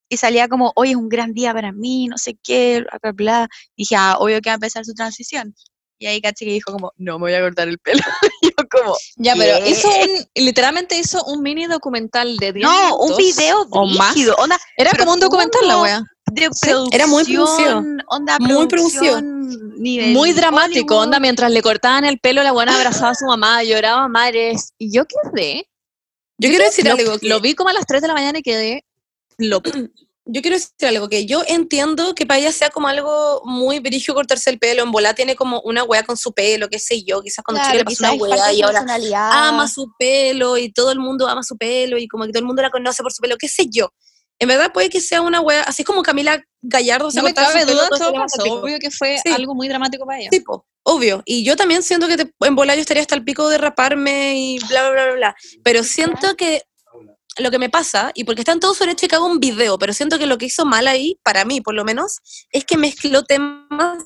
y salía como, hoy es un gran día para mí, no sé qué, bla, bla, bla. Dije, ah, obvio que va a empezar su transición. Y ahí caché que dijo como, no, me voy a cortar el pelo. y yo como, Ya, pero ¿Qué? hizo un, literalmente hizo un mini documental de 10 no, un video o más. onda, Era como un documental la wea. de era muy producido. producción, onda Muy producido. Muy dramático, Hollywood. onda, mientras le cortaban el pelo, la buena abrazaba a su mamá, lloraba mares. Y yo quedé. Yo quiero decir Lo, algo. que- lo vi como a las 3 de la mañana y quedé loca. yo quiero decir algo, que yo entiendo que para ella sea como algo muy brillo cortarse el pelo, en bola tiene como una wea con su pelo, qué sé yo, quizás cuando chica Claro, le pasó una wea y ahora ama su pelo y todo el mundo ama su pelo y como que todo el mundo la conoce por su pelo, qué sé yo. En verdad puede que sea una wea, así como Camila Gallardo se No me cabe duda, todo pasó. Obvio que fue Sí. algo muy dramático para ella. Tipo, obvio. Y yo también siento que te- en bola yo estaría hasta el pico de raparme y bla, bla, bla. Pero siento que lo que me pasa, y porque están todos sobre hecho que hago un video, pero siento que lo que hizo mal ahí, para mí por lo menos, es que mezcló temas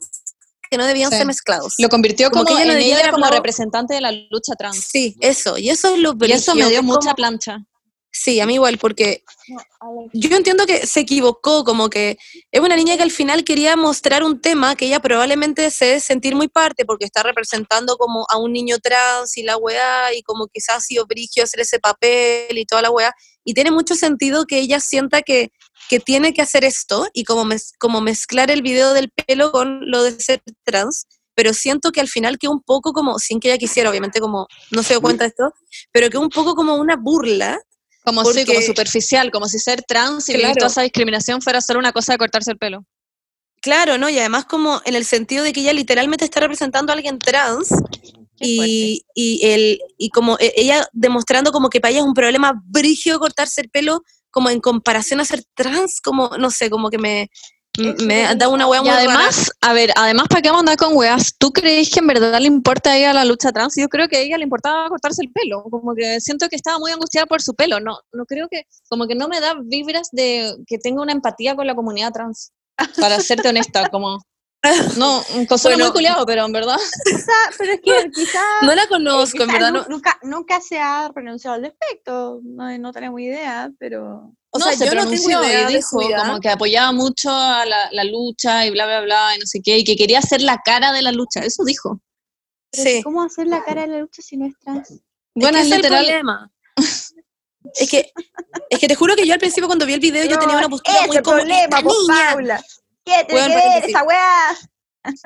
que no debían Sí. ser mezclados. Lo convirtió Como como, que ella en ella como hablado- representante de la lucha trans. Sí, eso. Y eso es lo Y eso me dio mucha como- plancha. Sí, a mí igual, porque yo entiendo que se equivocó, como que es una niña que al final quería mostrar un tema que ella probablemente se debe sentir muy parte, porque está representando como a un niño trans y la weá, y como quizás ha sido brigio hacer ese papel y toda la weá, y tiene mucho sentido que ella sienta que, que tiene que hacer esto, y como, mez- como mezclar el video del pelo con lo de ser trans, pero siento que al final que un poco como, sin que ella quisiera, obviamente como no se dio cuenta de esto, pero que un poco como una burla Como sí, como Porque- superficial, como si ser trans y vivir toda esa discriminación fuera solo una cosa de cortarse el pelo. Claro, ¿no? Y además como en el sentido de que ella literalmente está representando a alguien trans y, y, el, y como e- ella demostrando como que para ella es un problema brígido cortarse el pelo como en comparación a ser trans, como, no sé, como que me, me da una hueá Y muy rara. además, a ver, además, ¿para qué vamos a andar con weas? ¿Tú crees que en verdad le importa a ella la lucha trans? Yo creo que a ella le importaba cortarse el pelo. Como que siento que estaba muy angustiada por su pelo. No, no creo que, como que no me da vibras de que tenga una empatía con la comunidad trans. Para serte honesta, como. No, un Bueno. muy culiado, pero en verdad. Quizá- pero es que quizás No la conozco, en verdad. No, nunca, nunca se ha pronunciado al respecto, no, no tenemos idea, pero... o no, sea, se yo no tengo pronunció idea y de su dijo vida. como que apoyaba mucho a la, la lucha y bla, bla, bla, y no sé qué, y que quería ser la cara de la lucha. Eso dijo. pero Sí. ¿Cómo hacer la cara de la lucha si no es trans? Bueno, es es que ese el literal. Es que, es que te juro que yo al principio cuando vi el video yo tenía una postura ese muy como problema, "Esta pues, niña". Paula. ¿Qué Weón, que ver esa weá?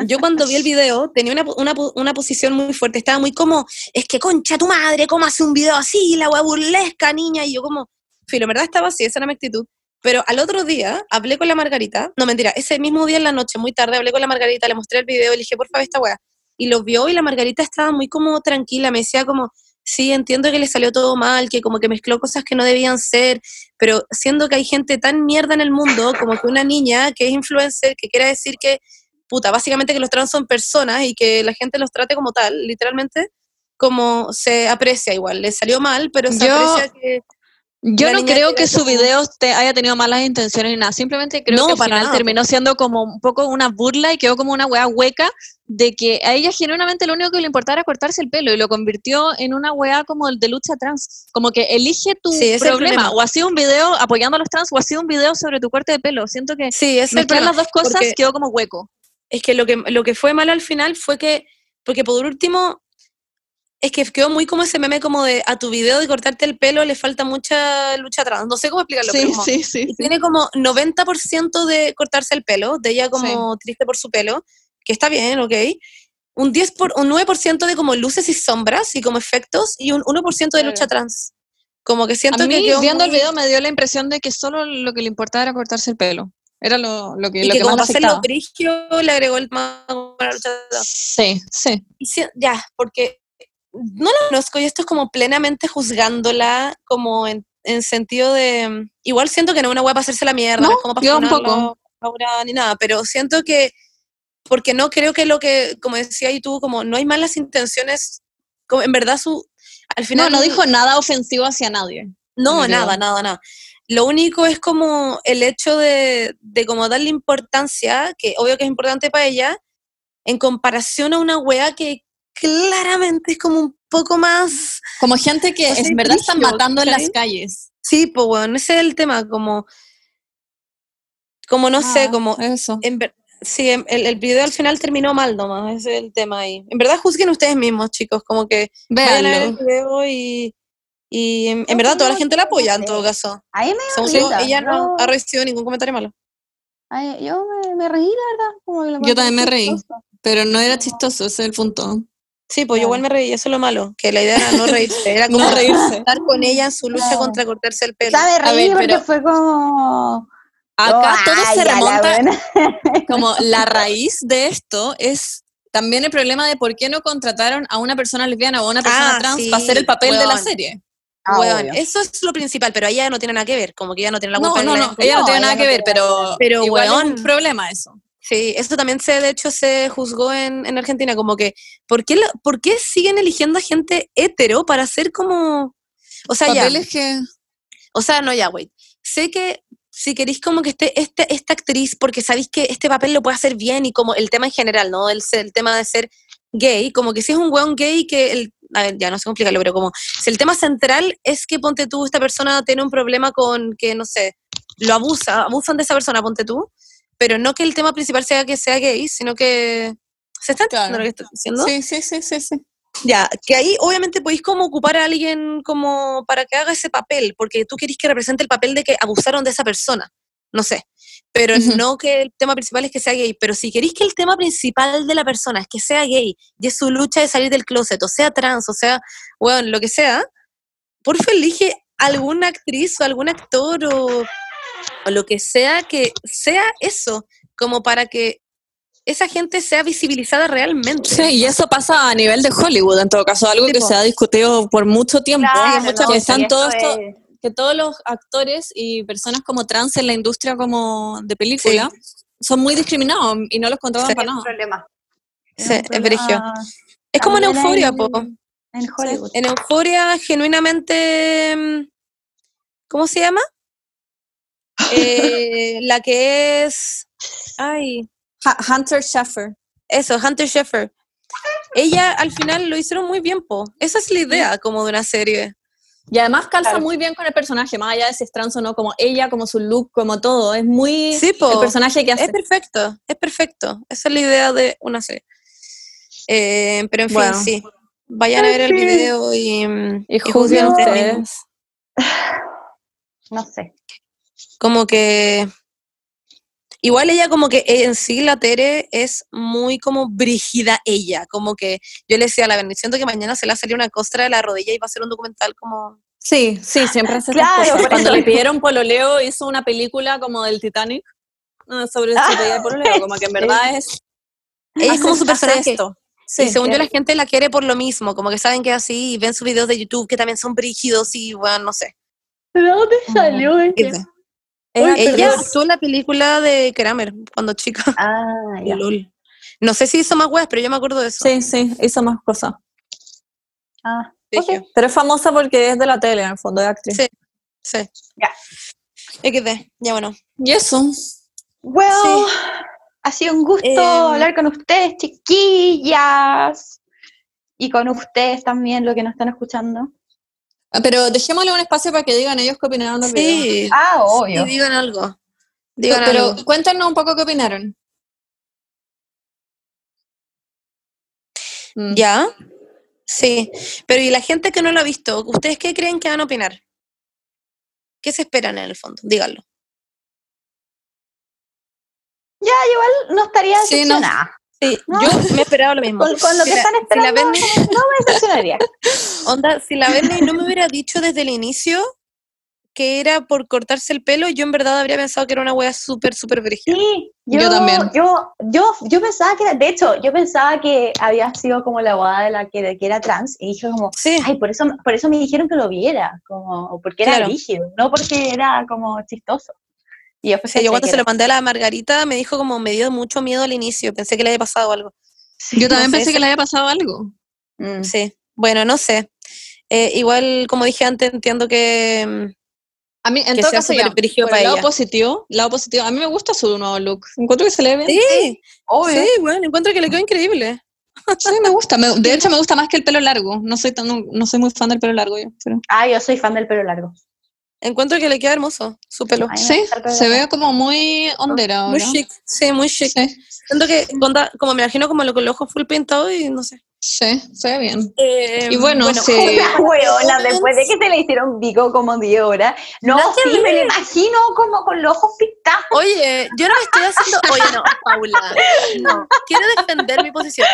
Yo cuando vi el video tenía una, una, una posición muy fuerte, estaba muy como, es que concha tu madre, ¿cómo hace un video así? La wea burlesca, niña, y yo como, filo, en verdad estaba así, esa era mi actitud. Pero al otro día hablé con la Margarita, no mentira, ese mismo día en la noche, muy tarde, hablé con la Margarita, le mostré el video y le dije, por favor, esta wea. Y lo vio y la Margarita estaba muy como tranquila, me decía como, sí, entiendo que le salió todo mal, que como que mezcló cosas que no debían ser, pero siendo que hay gente tan mierda en el mundo, como que una niña que es influencer, que quiere decir que puta, básicamente que los trans son personas y que la gente los trate como tal, literalmente, como se aprecia igual. Le salió mal, pero se Yo- aprecia que... Yo La no creo que su video te haya tenido malas intenciones ni nada. Simplemente creo No, que al para final nada, terminó siendo como un poco una burla y quedó como una weá hueca de que a ella genuinamente lo único que le importaba era cortarse el pelo y lo convirtió en una weá como el de lucha trans. Como que elige tu Sí, problema. problema. O ha sido un video apoyando a los trans o ha sido un video sobre tu corte de pelo. Siento que Sí, mezclar las dos cosas porque- quedó como hueco. Es que lo, que lo que fue mal al final fue que, porque por último, es que quedó muy como ese meme como de a tu video de cortarte el pelo le falta mucha lucha trans. No sé cómo explicarlo, pero como- sí, sí. tiene como 90% de cortarse el pelo, de ella como triste por su pelo, que está bien, ok. Un, 10 por, un 9% de como luces y sombras y como efectos y un 1% de lucha trans. Como que siento A que mí, quedó viendo el muy- video, me dio la impresión de que solo lo que le importaba era cortarse el pelo. Era lo, lo que, y lo que que como más para le hacerlo agregó el para la lucha trans. Sí, sí. Y si- ya, porque no la conozco y esto es como plenamente juzgándola como en, en sentido de... Igual siento que no es una wea para hacerse la mierda, No, no es como para un poco. Ni nada, pero siento que, porque no creo que lo que, como decía y tú, como no hay malas intenciones, como en verdad su, al No, final no dijo nada ofensivo hacia nadie. No, creo. nada, nada, nada. Lo único es como el hecho de, de como darle importancia, que obvio que es importante para ella, en comparación a una wea que claramente es como un poco más... Como gente que en verdad están matando en las calles. Sí, pues bueno, ese es el tema, como... Como no sé, Ah, como... Eso. En ver- sí, em- el, el video al final terminó mal nomás, ese es el tema ahí. En verdad juzguen ustedes mismos, chicos, como que vayan a ver el video y... Y en, en verdad toda la gente la apoya en todo caso. A mí me Según dio yo, risa, ella no ha recibido ningún comentario malo. ay, yo me, me reí, la verdad. como Yo también me reí. chistoso. Pero no era chistoso, ese es el punto. Sí, pues yo igual me reí, eso es lo malo, que la idea era no reírse, era como No reírse. estar con ella en su lucha Claro. contra cortarse el pelo. sea, me A reí ver, porque pero- fue como... Acá oh, todo ay, se ya, la remonta, como la raíz de esto es también el problema de por qué no contrataron a una persona lesbiana o a una persona Ah, trans sí, para hacer el papel de la serie. Ah, Weón, eso es lo principal, pero ella no tiene nada que ver, como que ella no tiene la No, culpa no, no, hayan ella no No, tiene ella nada no que ver, pero, Pero, igual es un problema eso. Sí, eso también se, de hecho, se juzgó en, en Argentina, como que, ¿por qué, la- ¿por qué siguen eligiendo a gente hetero para hacer como, o sea, ya, Papeles que... o sea, no, ya, güey, sé que si queréis como que esté este, esta actriz, porque sabéis que este papel lo puede hacer bien y como el tema en general, ¿no? El, ser- el tema de ser gay, como que si es un weón gay que el, a ver, ya no sé cómo explicarlo, pero como si el tema central es que ponte tú, esta persona tiene un problema con que, no sé, lo abusa, abusan de esa persona, ponte tú, pero no que el tema principal sea que sea gay, sino que se está entendiendo Claro. lo que estoy diciendo. Sí, sí, sí, sí, sí. Ya, que ahí obviamente podéis como ocupar a alguien como para que haga ese papel, porque tú querés que represente el papel de que abusaron de esa persona, no sé, pero no que el tema principal es que sea gay, pero si queréis que el tema principal de la persona es que sea gay y es su lucha de salir del closet, o sea trans, o sea, bueno, lo que sea, porfa elige alguna actriz o algún actor o, o lo que sea que sea eso, como para que esa gente sea visibilizada realmente. Sí, y eso pasa a nivel de Hollywood, en todo caso, algo que se ha discutido por mucho tiempo, Claro, que no, están sí, todos es- que todos los actores y personas como trans en la industria como de película son muy discriminados y no los contratan Sí. para es un nada. problema. Sí, un es problema. Es como en Euforia, en- po. En Hollywood. En Euforia, genuinamente. mm, ¿Cómo se llama? Eh, la que es. Ay, Hunter Schaffer. eso, Hunter Sheffer. Ella al final lo hicieron muy bien, po. Esa es la idea como de una serie. Y además calza Claro. muy bien con el personaje, más allá de si es trans o no, como ella, como su look, como todo. Es muy Sí, po. el personaje que hace. Es perfecto, es perfecto. Esa es la idea de una serie. Eh, pero en fin, sí. Vayan a ver el video y, Y y juzguen ustedes. No sé. Como que igual ella como que en sí la Tere es muy como brígida ella, como que yo le decía a la Berni, siento que mañana se le va a salir una costra de la rodilla y va a ser un documental como Sí, sí, siempre hace Claro, cosas. Cuando le pidieron pololeo, hizo una película como del Titanic ah, sobre su Ah. pedida de pololeo, como que en verdad es... ella es como su personaje. esto. y Sí, según yo la gente la quiere por lo mismo, como que saben que es así y ven sus videos de YouTube que también son brígidos y bueno, no sé. ¿De dónde salió Ella, Perdón. actuó en la película de Kramer cuando chica. Ah, ya. Lol. No sé si hizo más weas, pero yo me acuerdo de eso. sí, sí, hizo más cosas. Ah, Brigio. Pero es famosa porque es de la tele, en el fondo, de actriz. Sí. Sí. Ya. XD, ya bueno. Y eso. Well, Sí. ha sido un gusto Em, hablar con ustedes, chiquillas. Y con ustedes también, lo que nos están escuchando. Ah, Pero dejémosle un espacio para que digan ellos qué opinaron del video. Sí. Ah, Y obvio. digan algo. Digan Pero algo. cuéntanos un poco qué opinaron. Mm. ¿Ya? Sí. Pero ¿y la gente que no lo ha visto? ¿Ustedes qué creen que van a opinar? ¿Qué se esperan en el fondo? Díganlo. Ya, igual no estaría Sí, no. decepcionada. Sí, No. yo me he esperado lo mismo. Con, con lo Si que la- están si la esperando, Berni- no me decepcionaría. Onda, si la Berni no me hubiera dicho desde el inicio que era por cortarse el pelo, yo en verdad habría pensado que era una wea súper, súper brígida. Sí, yo, Yo también. Yo, yo, yo pensaba que era, de hecho, yo pensaba que había sido como la abogada de la que, de que era trans, y dije como, Sí, ay, por eso, por eso me dijeron que lo viera, como, porque era Claro. rígido, no porque era como chistoso. Y yo, yo cuando se lo mandé a la Margarita me dijo como me dio mucho miedo al inicio, pensé que le había pasado algo. Yo también no sé, pensé que le había pasado algo. Mm. Sí, bueno, no sé. Eh, igual, como dije antes, entiendo que... mm, A mí, en todo caso, ya, por para el lado ella. positivo, lado positivo, a mí me gusta su nuevo look. Encuentro que se le ve bien. Sí, Obvio. sí, bueno, encuentro que le quedó increíble. Sí, me gusta. Me- de hecho, me gusta más que el pelo largo. No soy tan, no, no soy muy fan del pelo largo yo. Pero... Ah, yo soy fan del pelo largo. Encuentro que le queda hermoso su pelo. Ay, Sí, el se ve como muy ondera Muy ahora. chic, sí, muy chic. Sí, Siento que, onda, como me imagino como lo con los ojos full pintados y no sé. sí, se ve bien. Eh, Y bueno, se- Esa hueona, después de que se le hicieron pico como 10 horas. No, que sí, me lo imagino como con los ojos pintados. Oye, yo no me estoy haciendo. Oye, no, Paula. No, quiero defender mi posición.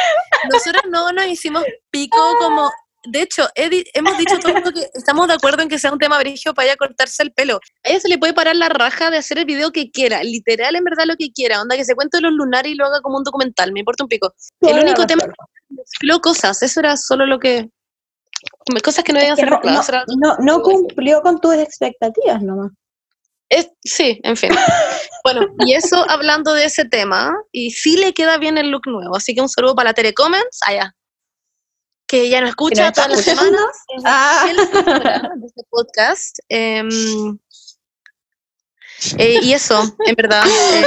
Nosotros no nos hicimos pico como. De hecho, hemos dicho todo el mundo que estamos de acuerdo en que sea un tema brígido para ella cortarse el pelo. A ella se le puede parar la raja de hacer el video que quiera, literal, en verdad lo que quiera. Onda que se cuente los lunares y lo haga como un documental, me importa un pico. El único tema desfiló cosas, eso era solo lo que. Cosas que no debían Que ser no, mezcladas, no, era- no, no cumplió con tus expectativas nomás. Es, sí, en fin. Bueno, y eso hablando de ese tema, y sí le queda bien el look nuevo, así que un saludo para la Tere Comments, allá, que ya nos escucha todas las semanas, Ah. de este podcast. em, eh, y eso, en verdad. eh,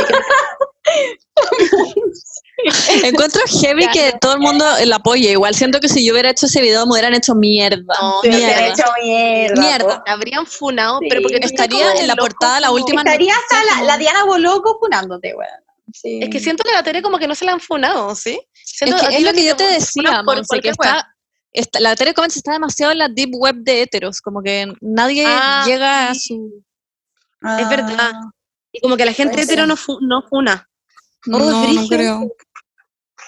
Encuentro heavy que todo el mundo la apoye. Igual siento que si yo hubiera hecho ese video me hubieran hecho mierda. No, mierda. hubiera hecho mierda. Mierda. que habrían funado, Sí. pero porque tú Estaría en la loco, portada la última Estaría noticia hasta la, como- la Diana Boloco funándote, weón. Sí. Es que siento que la Tere como que no se la han funado, ¿sí? Es, que lo que yo te decía, por que está, está- la Tere Comments está demasiado en la deep web de heteros, como que nadie Ah, llega a su... es verdad. Y como que la gente hetero no, fu- no funa. No, Oh, no creo.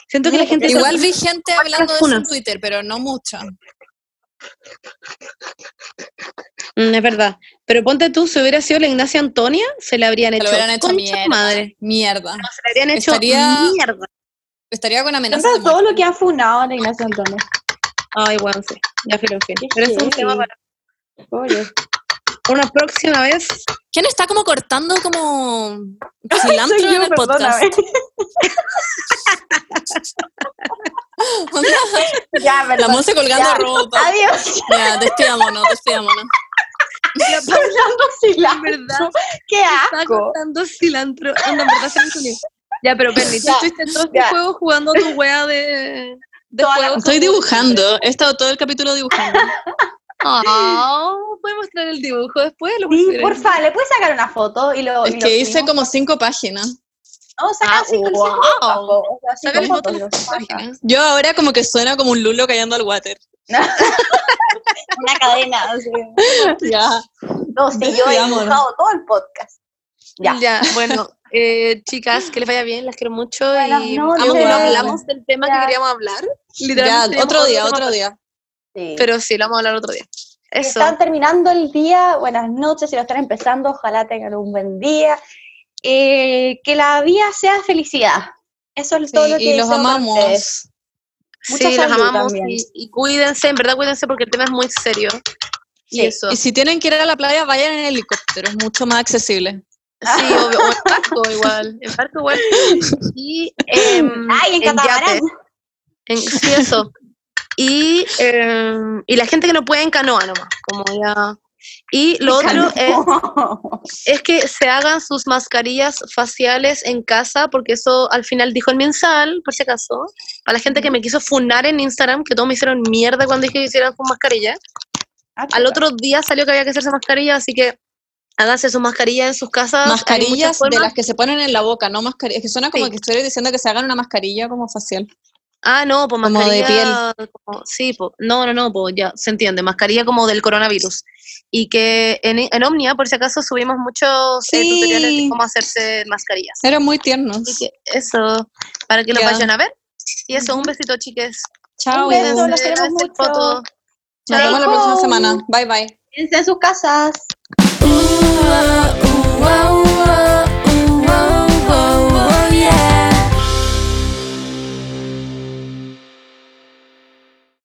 Siento que la gente... Igual vi gente hablando de eso en. Twitter, pero no mucha. Mm, es verdad. Pero ponte tú, si hubiera sido la Ignacia Antonia, se le habrían Se hecho. hubieran hecho concha mierda. madre. Mierda. Se le habrían hecho Estaría- mierda. Estaría con amenazas Siempre de todo lo que han funado a la Ignacio Antonio. Ay, bueno, sí. Ya filo, en fin. Pero es un tema para Pobre. una próxima vez. ¿Quién está como cortando como cilantro yo, en el podcast? ya, La perdón. Monse colgando Ya. ropa. Adiós. Ya, despidámonos, despidámonos. Cilantro. verdad. Qué Está asco. cortando cilantro. Anda, en verdad se me salió. Ya, pero Bernie, tú estuviste todo este juego jugando tu wea de. Estoy dibujando. He estado todo el capítulo dibujando. Ah, ¿puedes mostrar el dibujo después? Lo Sí, porfa, ¿le puedes sacar una foto? Y lo, Es y lo que hice como cinco páginas. No, saca Ah, cinco, cinco wow. cinco Sácale fotos, páginas. Yo ahora como que suena como un lulo cayendo al water. Una cadena. así. Ya. No, sí, yo he dibujado todo el podcast. Ya. Ya, bueno, eh, chicas, que les vaya bien, las quiero mucho Buenas y noches. amo que no hablamos del tema Ya. que queríamos hablar. Ya, Literalmente otro teníamos día, otro día. Sí. Pero sí, lo vamos a hablar otro día. Eso. están terminando el día, buenas noches. Si lo están empezando, ojalá tengan un buen día. Eh, que la vida sea felicidad. Eso es todo lo que y los amamos. Mucha sí, los amamos también. y, y cuídense, en verdad cuídense porque el tema es muy serio. Y eso. Y si tienen que ir a la playa, vayan en helicóptero, es mucho más accesible. Sí, obvio, o en barco igual. En barco igual. Y em, Ay, en yate. catamarán. En- sí, eso. Y, em, y la gente que no puede en canoa nomás, como ya. Y lo otro es, es que se hagan sus mascarillas faciales en casa, porque eso al final dijo el mensal, por si acaso, a la gente que me quiso funar en Instagram, que todos me hicieron mierda cuando dije que hicieran sus mascarillas. Ah, Al otro día salió que había que hacerse mascarilla, así que háganse sus mascarillas en sus casas. Mascarillas de las que se ponen en la boca, no mascarillas. Es que suena como Sí. que estoy diciendo que se hagan una mascarilla como facial. Ah, no, pues Como de mascarilla. como- sí, pues, no, no, no, pues ya se entiende. Mascarilla como del coronavirus. Y que en, en Omnia, por si acaso, subimos muchos eh, Sí. tutoriales de cómo hacerse mascarillas. Eran muy tiernos. Que eso, para que lo Ya. vayan a ver. Y eso, un besito, chiques. Chao. Un beso, los queremos mucho. Nos vemos la próxima semana. Bye bye. Quédense en sus casas. Ooh, ah, ooh, ah, ooh, ah.